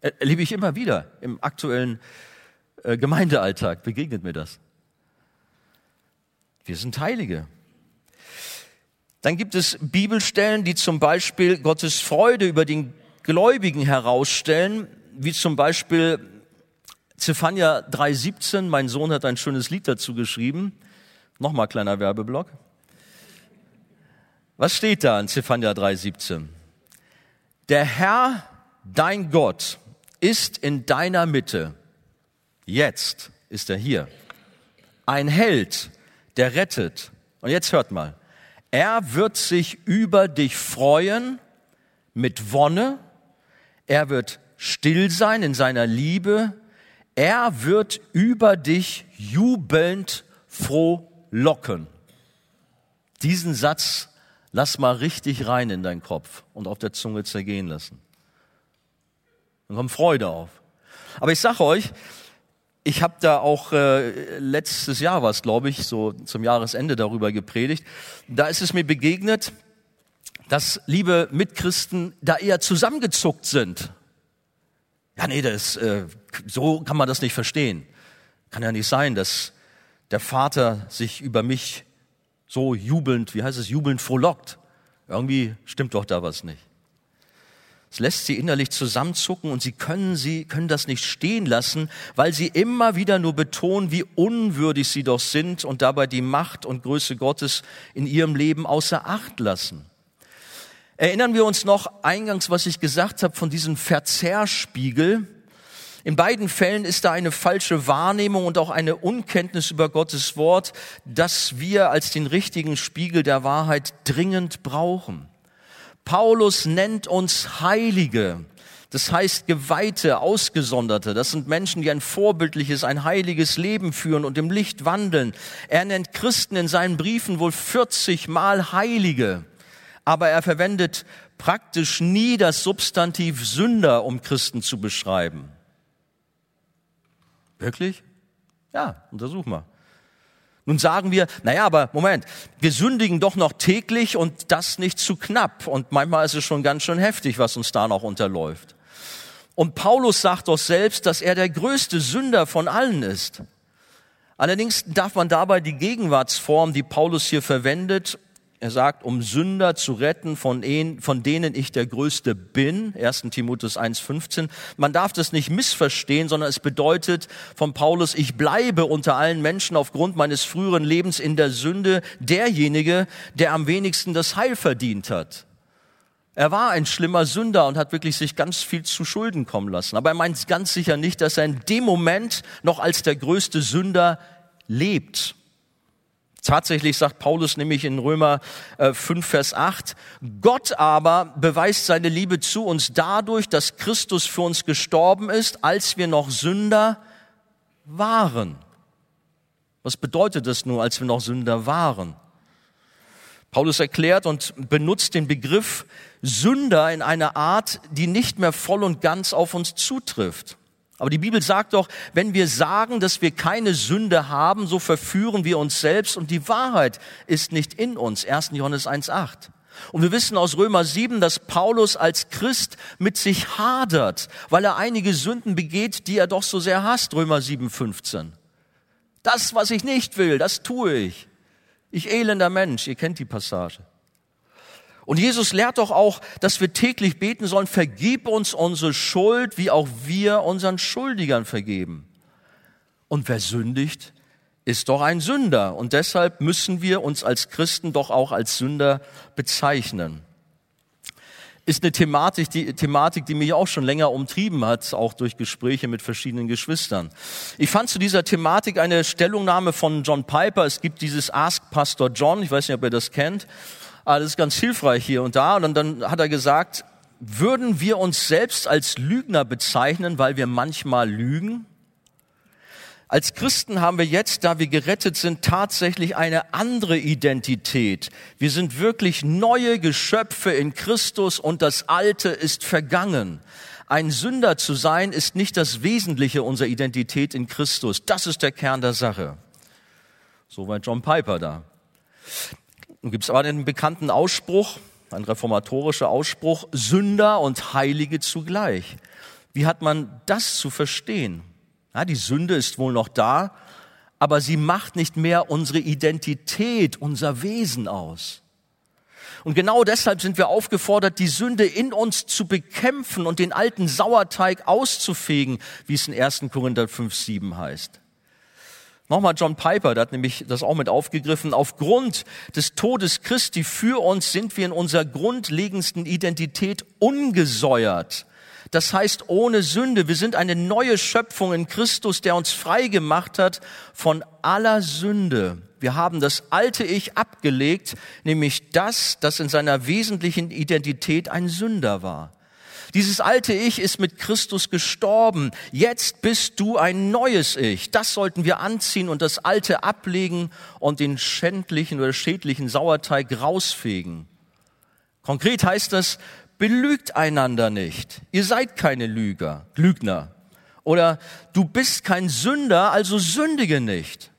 Erlebe ich immer wieder im aktuellen äh, Gemeindealltag, begegnet mir das. Wir sind Heilige. Dann gibt es Bibelstellen, die zum Beispiel Gottes Freude über den Gläubigen herausstellen, wie zum Beispiel Zephania 3,17. Mein Sohn hat ein schönes Lied dazu geschrieben. Nochmal kleiner Werbeblock. Was steht da in Zephania 3,17? Der Herr, dein Gott, ist in deiner Mitte. Jetzt ist er hier. Ein Held, der rettet. Und jetzt hört mal. Er wird sich über dich freuen mit Wonne. Er wird still sein in seiner Liebe. Er wird über dich jubelnd frohlocken. Diesen Satz Lass mal richtig rein in deinen Kopf und auf der Zunge zergehen lassen. Dann kommt Freude auf. Aber ich sage euch, ich habe da auch äh, letztes Jahr was, glaube ich, so zum Jahresende darüber gepredigt. Da ist es mir begegnet, dass liebe Mitchristen da eher zusammengezuckt sind. Ja, nee, das, äh, so kann man das nicht verstehen. Kann ja nicht sein, dass der Vater sich über mich so jubelnd, wie heißt es, jubelnd frohlockt. Irgendwie stimmt doch da was nicht. Es lässt sie innerlich zusammenzucken und sie können sie, können das nicht stehen lassen, weil sie immer wieder nur betonen, wie unwürdig sie doch sind und dabei die Macht und Größe Gottes in ihrem Leben außer Acht lassen. Erinnern wir uns noch eingangs, was ich gesagt habe von diesem Verzerrspiegel, in beiden Fällen ist da eine falsche Wahrnehmung und auch eine Unkenntnis über Gottes Wort, das wir als den richtigen Spiegel der Wahrheit dringend brauchen. Paulus nennt uns Heilige. Das heißt Geweihte, Ausgesonderte. Das sind Menschen, die ein vorbildliches, ein heiliges Leben führen und im Licht wandeln. Er nennt Christen in seinen Briefen wohl 40 Mal Heilige. Aber er verwendet praktisch nie das Substantiv Sünder, um Christen zu beschreiben. Wirklich? Ja, untersuch mal. Nun sagen wir, naja, aber Moment, wir sündigen doch noch täglich und das nicht zu knapp. Und manchmal ist es schon ganz schön heftig, was uns da noch unterläuft. Und Paulus sagt doch selbst, dass er der größte Sünder von allen ist. Allerdings darf man dabei die Gegenwartsform, die Paulus hier verwendet, er sagt, um Sünder zu retten, von, denen ich der Größte bin, 1. Timotheus 1.15. Man darf das nicht missverstehen, sondern es bedeutet von Paulus, ich bleibe unter allen Menschen aufgrund meines früheren Lebens in der Sünde derjenige, der am wenigsten das Heil verdient hat. Er war ein schlimmer Sünder und hat wirklich sich ganz viel zu Schulden kommen lassen. Aber er meint ganz sicher nicht, dass er in dem Moment noch als der größte Sünder lebt. Tatsächlich sagt Paulus nämlich in Römer 5, äh, Vers 8, Gott aber beweist seine Liebe zu uns dadurch, dass Christus für uns gestorben ist, als wir noch Sünder waren. Was bedeutet das nur, als wir noch Sünder waren? Paulus erklärt und benutzt den Begriff Sünder in einer Art, die nicht mehr voll und ganz auf uns zutrifft. Aber die Bibel sagt doch, wenn wir sagen, dass wir keine Sünde haben, so verführen wir uns selbst und die Wahrheit ist nicht in uns. 1. Johannes 1.8. Und wir wissen aus Römer 7, dass Paulus als Christ mit sich hadert, weil er einige Sünden begeht, die er doch so sehr hasst. Römer 7.15. Das, was ich nicht will, das tue ich. Ich elender Mensch, ihr kennt die Passage. Und Jesus lehrt doch auch, dass wir täglich beten sollen, vergib uns unsere Schuld, wie auch wir unseren Schuldigern vergeben. Und wer sündigt, ist doch ein Sünder. Und deshalb müssen wir uns als Christen doch auch als Sünder bezeichnen. Ist eine Thematik, die, Thematik, die mich auch schon länger umtrieben hat, auch durch Gespräche mit verschiedenen Geschwistern. Ich fand zu dieser Thematik eine Stellungnahme von John Piper. Es gibt dieses Ask Pastor John, ich weiß nicht, ob ihr das kennt. Aber das ist ganz hilfreich hier und da. Und dann hat er gesagt, würden wir uns selbst als Lügner bezeichnen, weil wir manchmal lügen? Als Christen haben wir jetzt, da wir gerettet sind, tatsächlich eine andere Identität. Wir sind wirklich neue Geschöpfe in Christus und das Alte ist vergangen. Ein Sünder zu sein, ist nicht das Wesentliche unserer Identität in Christus. Das ist der Kern der Sache. Soweit John Piper da. Nun gibt es aber einen bekannten Ausspruch, ein reformatorischer Ausspruch, Sünder und Heilige zugleich. Wie hat man das zu verstehen? Ja, die Sünde ist wohl noch da, aber sie macht nicht mehr unsere Identität, unser Wesen aus. Und genau deshalb sind wir aufgefordert, die Sünde in uns zu bekämpfen und den alten Sauerteig auszufegen, wie es in 1. Korinther 5, 7 heißt. Nochmal John Piper, der hat nämlich das auch mit aufgegriffen. Aufgrund des Todes Christi für uns sind wir in unserer grundlegendsten Identität ungesäuert. Das heißt ohne Sünde. Wir sind eine neue Schöpfung in Christus, der uns frei gemacht hat von aller Sünde. Wir haben das alte Ich abgelegt, nämlich das, das in seiner wesentlichen Identität ein Sünder war. Dieses alte Ich ist mit Christus gestorben. Jetzt bist du ein neues Ich. Das sollten wir anziehen und das alte ablegen und den schändlichen oder schädlichen Sauerteig rausfegen. Konkret heißt das, belügt einander nicht. Ihr seid keine Lüger, Lügner. Oder du bist kein Sünder, also sündige nicht.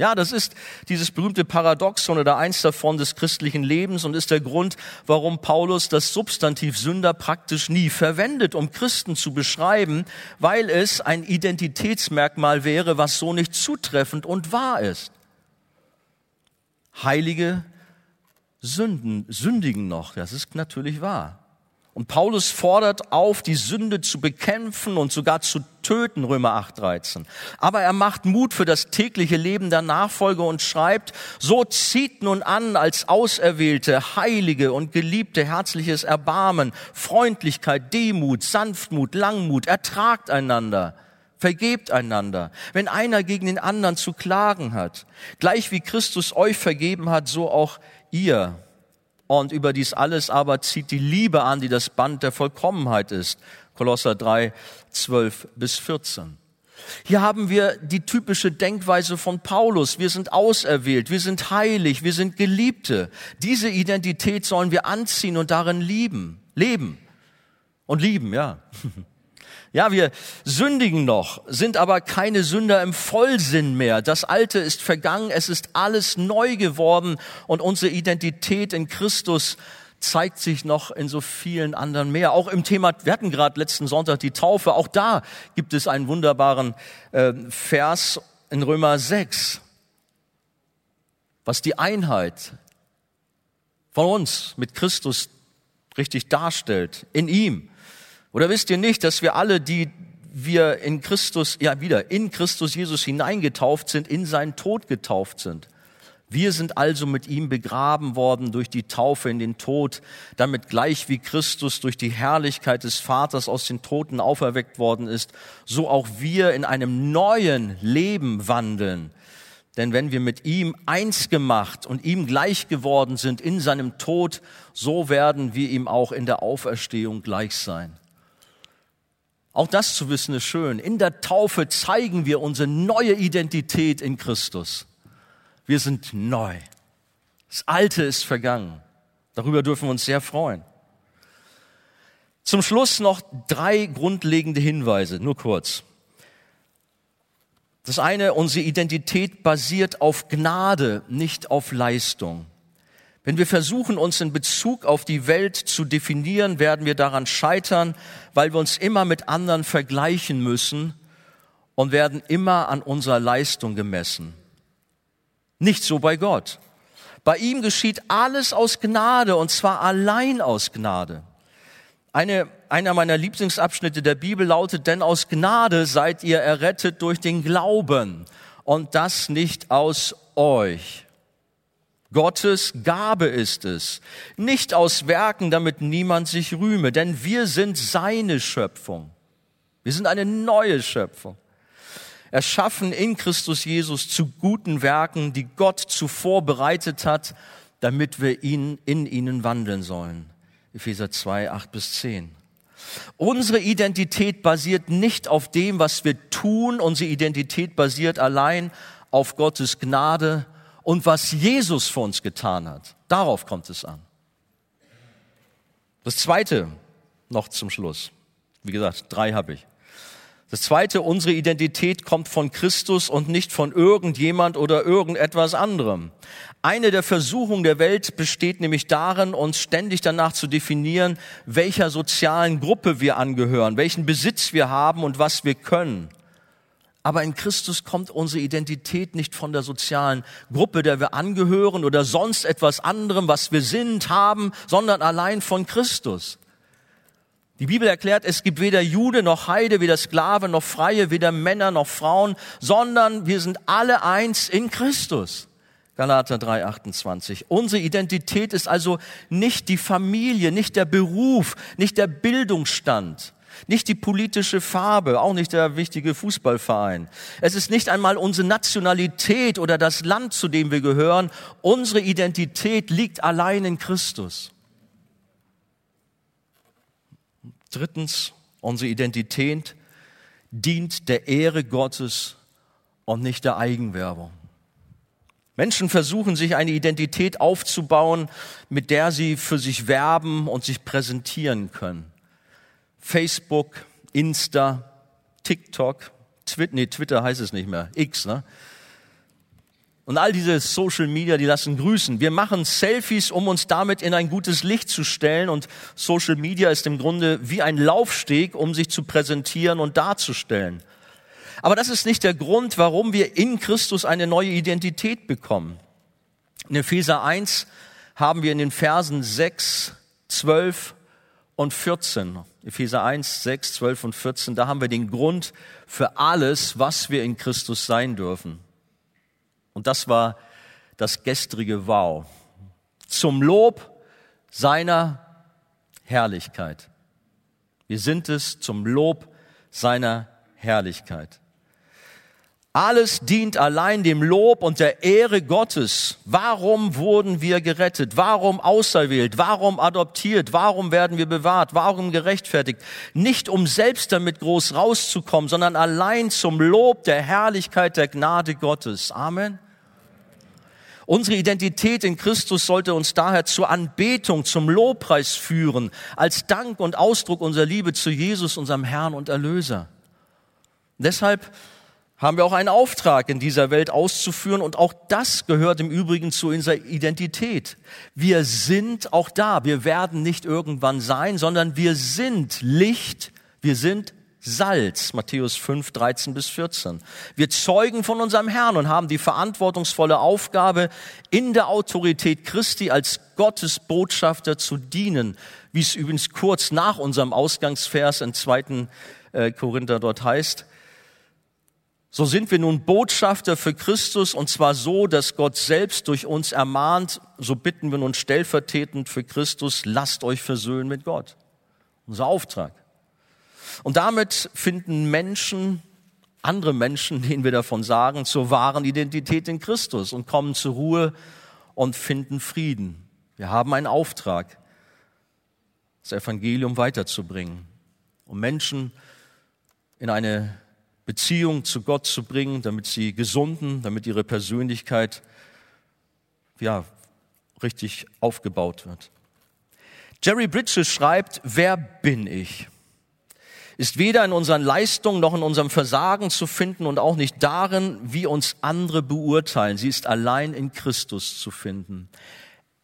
Ja, das ist dieses berühmte Paradoxon oder eins davon des christlichen Lebens und ist der Grund, warum Paulus das Substantiv Sünder praktisch nie verwendet, um Christen zu beschreiben, weil es ein Identitätsmerkmal wäre, was so nicht zutreffend und wahr ist. Heilige Sünden, sündigen noch, das ist natürlich wahr. Und Paulus fordert auf, die Sünde zu bekämpfen und sogar zu töten, Römer 8.13. Aber er macht Mut für das tägliche Leben der Nachfolge und schreibt, so zieht nun an als Auserwählte, Heilige und Geliebte herzliches Erbarmen, Freundlichkeit, Demut, Sanftmut, Langmut, ertragt einander. Vergebt einander, wenn einer gegen den anderen zu klagen hat. Gleich wie Christus euch vergeben hat, so auch ihr und über dies alles aber zieht die Liebe an, die das Band der Vollkommenheit ist. Kolosser 3, 12 bis 14. Hier haben wir die typische Denkweise von Paulus. Wir sind auserwählt, wir sind heilig, wir sind Geliebte. Diese Identität sollen wir anziehen und darin lieben, leben und lieben, ja. Ja, wir sündigen noch, sind aber keine Sünder im Vollsinn mehr. Das Alte ist vergangen, es ist alles neu geworden und unsere Identität in Christus zeigt sich noch in so vielen anderen mehr. Auch im Thema, wir hatten gerade letzten Sonntag die Taufe, auch da gibt es einen wunderbaren äh, Vers in Römer 6, was die Einheit von uns mit Christus richtig darstellt, in ihm. Oder wisst ihr nicht, dass wir alle, die wir in Christus, ja wieder, in Christus Jesus hineingetauft sind, in seinen Tod getauft sind? Wir sind also mit ihm begraben worden durch die Taufe in den Tod, damit gleich wie Christus durch die Herrlichkeit des Vaters aus den Toten auferweckt worden ist, so auch wir in einem neuen Leben wandeln. Denn wenn wir mit ihm eins gemacht und ihm gleich geworden sind in seinem Tod, so werden wir ihm auch in der Auferstehung gleich sein. Auch das zu wissen ist schön. In der Taufe zeigen wir unsere neue Identität in Christus. Wir sind neu. Das Alte ist vergangen. Darüber dürfen wir uns sehr freuen. Zum Schluss noch drei grundlegende Hinweise, nur kurz. Das eine, unsere Identität basiert auf Gnade, nicht auf Leistung. Wenn wir versuchen, uns in Bezug auf die Welt zu definieren, werden wir daran scheitern, weil wir uns immer mit anderen vergleichen müssen und werden immer an unserer Leistung gemessen. Nicht so bei Gott. Bei ihm geschieht alles aus Gnade und zwar allein aus Gnade. Eine, einer meiner Lieblingsabschnitte der Bibel lautet, denn aus Gnade seid ihr errettet durch den Glauben und das nicht aus euch. Gottes Gabe ist es, nicht aus Werken, damit niemand sich rühme, denn wir sind seine Schöpfung. Wir sind eine neue Schöpfung. Erschaffen in Christus Jesus zu guten Werken, die Gott zuvor bereitet hat, damit wir ihn in ihnen wandeln sollen. Epheser 2, 8 bis 10. Unsere Identität basiert nicht auf dem, was wir tun. Unsere Identität basiert allein auf Gottes Gnade und was Jesus für uns getan hat. Darauf kommt es an. Das zweite noch zum Schluss. Wie gesagt, drei habe ich. Das zweite, unsere Identität kommt von Christus und nicht von irgendjemand oder irgendetwas anderem. Eine der Versuchungen der Welt besteht nämlich darin, uns ständig danach zu definieren, welcher sozialen Gruppe wir angehören, welchen Besitz wir haben und was wir können. Aber in Christus kommt unsere Identität nicht von der sozialen Gruppe, der wir angehören oder sonst etwas anderem, was wir sind, haben, sondern allein von Christus. Die Bibel erklärt, es gibt weder Jude noch Heide, weder Sklave noch Freie, weder Männer noch Frauen, sondern wir sind alle eins in Christus. Galater 3:28. Unsere Identität ist also nicht die Familie, nicht der Beruf, nicht der Bildungsstand, nicht die politische Farbe, auch nicht der wichtige Fußballverein. Es ist nicht einmal unsere Nationalität oder das Land, zu dem wir gehören. Unsere Identität liegt allein in Christus. Drittens, unsere Identität dient der Ehre Gottes und nicht der Eigenwerbung. Menschen versuchen sich eine Identität aufzubauen, mit der sie für sich werben und sich präsentieren können. Facebook, Insta, TikTok, Twitter, nee, Twitter heißt es nicht mehr, X, ne? Und all diese Social Media, die lassen grüßen. Wir machen Selfies, um uns damit in ein gutes Licht zu stellen. Und Social Media ist im Grunde wie ein Laufsteg, um sich zu präsentieren und darzustellen. Aber das ist nicht der Grund, warum wir in Christus eine neue Identität bekommen. In Epheser 1 haben wir in den Versen 6, 12 und 14, Epheser 1, 6, 12 und 14, da haben wir den Grund für alles, was wir in Christus sein dürfen. Und das war das gestrige Wow. Zum Lob seiner Herrlichkeit. Wir sind es zum Lob seiner Herrlichkeit. Alles dient allein dem Lob und der Ehre Gottes. Warum wurden wir gerettet? Warum auserwählt? Warum adoptiert? Warum werden wir bewahrt? Warum gerechtfertigt? Nicht um selbst damit groß rauszukommen, sondern allein zum Lob der Herrlichkeit der Gnade Gottes. Amen. Unsere Identität in Christus sollte uns daher zur Anbetung, zum Lobpreis führen, als Dank und Ausdruck unserer Liebe zu Jesus, unserem Herrn und Erlöser. deshalb haben wir auch einen Auftrag in dieser Welt auszuführen und auch das gehört im Übrigen zu unserer Identität. Wir sind auch da, wir werden nicht irgendwann sein, sondern wir sind Licht, wir sind Salz, Matthäus 5, 13 bis 14. Wir zeugen von unserem Herrn und haben die verantwortungsvolle Aufgabe, in der Autorität Christi als Gottes Botschafter zu dienen, wie es übrigens kurz nach unserem Ausgangsvers in 2. Äh, Korinther dort heißt. So sind wir nun Botschafter für Christus und zwar so, dass Gott selbst durch uns ermahnt, so bitten wir nun stellvertretend für Christus, lasst euch versöhnen mit Gott. Unser Auftrag. Und damit finden Menschen, andere Menschen, denen wir davon sagen, zur wahren Identität in Christus und kommen zur Ruhe und finden Frieden. Wir haben einen Auftrag, das Evangelium weiterzubringen, um Menschen in eine Beziehung zu Gott zu bringen, damit sie gesunden, damit ihre Persönlichkeit ja, richtig aufgebaut wird. Jerry Bridges schreibt, wer bin ich? Ist weder in unseren Leistungen noch in unserem Versagen zu finden und auch nicht darin, wie uns andere beurteilen. Sie ist allein in Christus zu finden.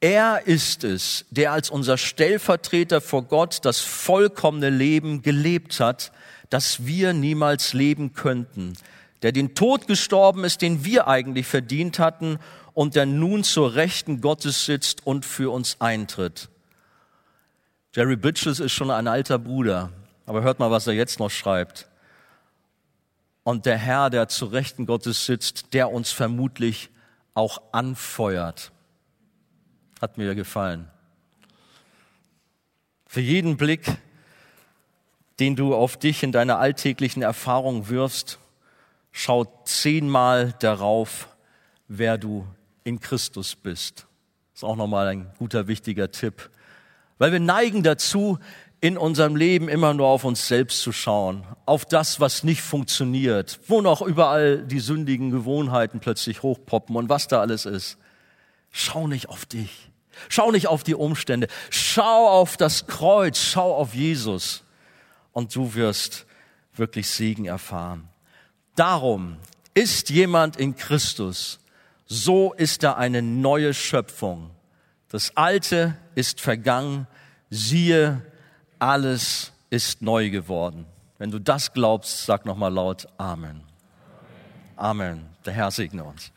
Er ist es, der als unser Stellvertreter vor Gott das vollkommene Leben gelebt hat, das wir niemals leben könnten, der den Tod gestorben ist, den wir eigentlich verdient hatten und der nun zur Rechten Gottes sitzt und für uns eintritt. Jerry Bridges ist schon ein alter Bruder, aber hört mal, was er jetzt noch schreibt. Und der Herr, der zu Rechten Gottes sitzt, der uns vermutlich auch anfeuert. Hat mir gefallen. Für jeden Blick, den du auf dich in deiner alltäglichen Erfahrung wirfst, schau zehnmal darauf, wer du in Christus bist. Das ist auch nochmal ein guter, wichtiger Tipp. Weil wir neigen dazu, in unserem Leben immer nur auf uns selbst zu schauen, auf das, was nicht funktioniert, wo noch überall die sündigen Gewohnheiten plötzlich hochpoppen und was da alles ist. Schau nicht auf dich. Schau nicht auf die Umstände. Schau auf das Kreuz. Schau auf Jesus. Und du wirst wirklich Segen erfahren. Darum ist jemand in Christus, so ist er eine neue Schöpfung. Das Alte ist vergangen, siehe, alles ist neu geworden. Wenn du das glaubst, sag nochmal laut Amen. Amen. Der Herr segne uns.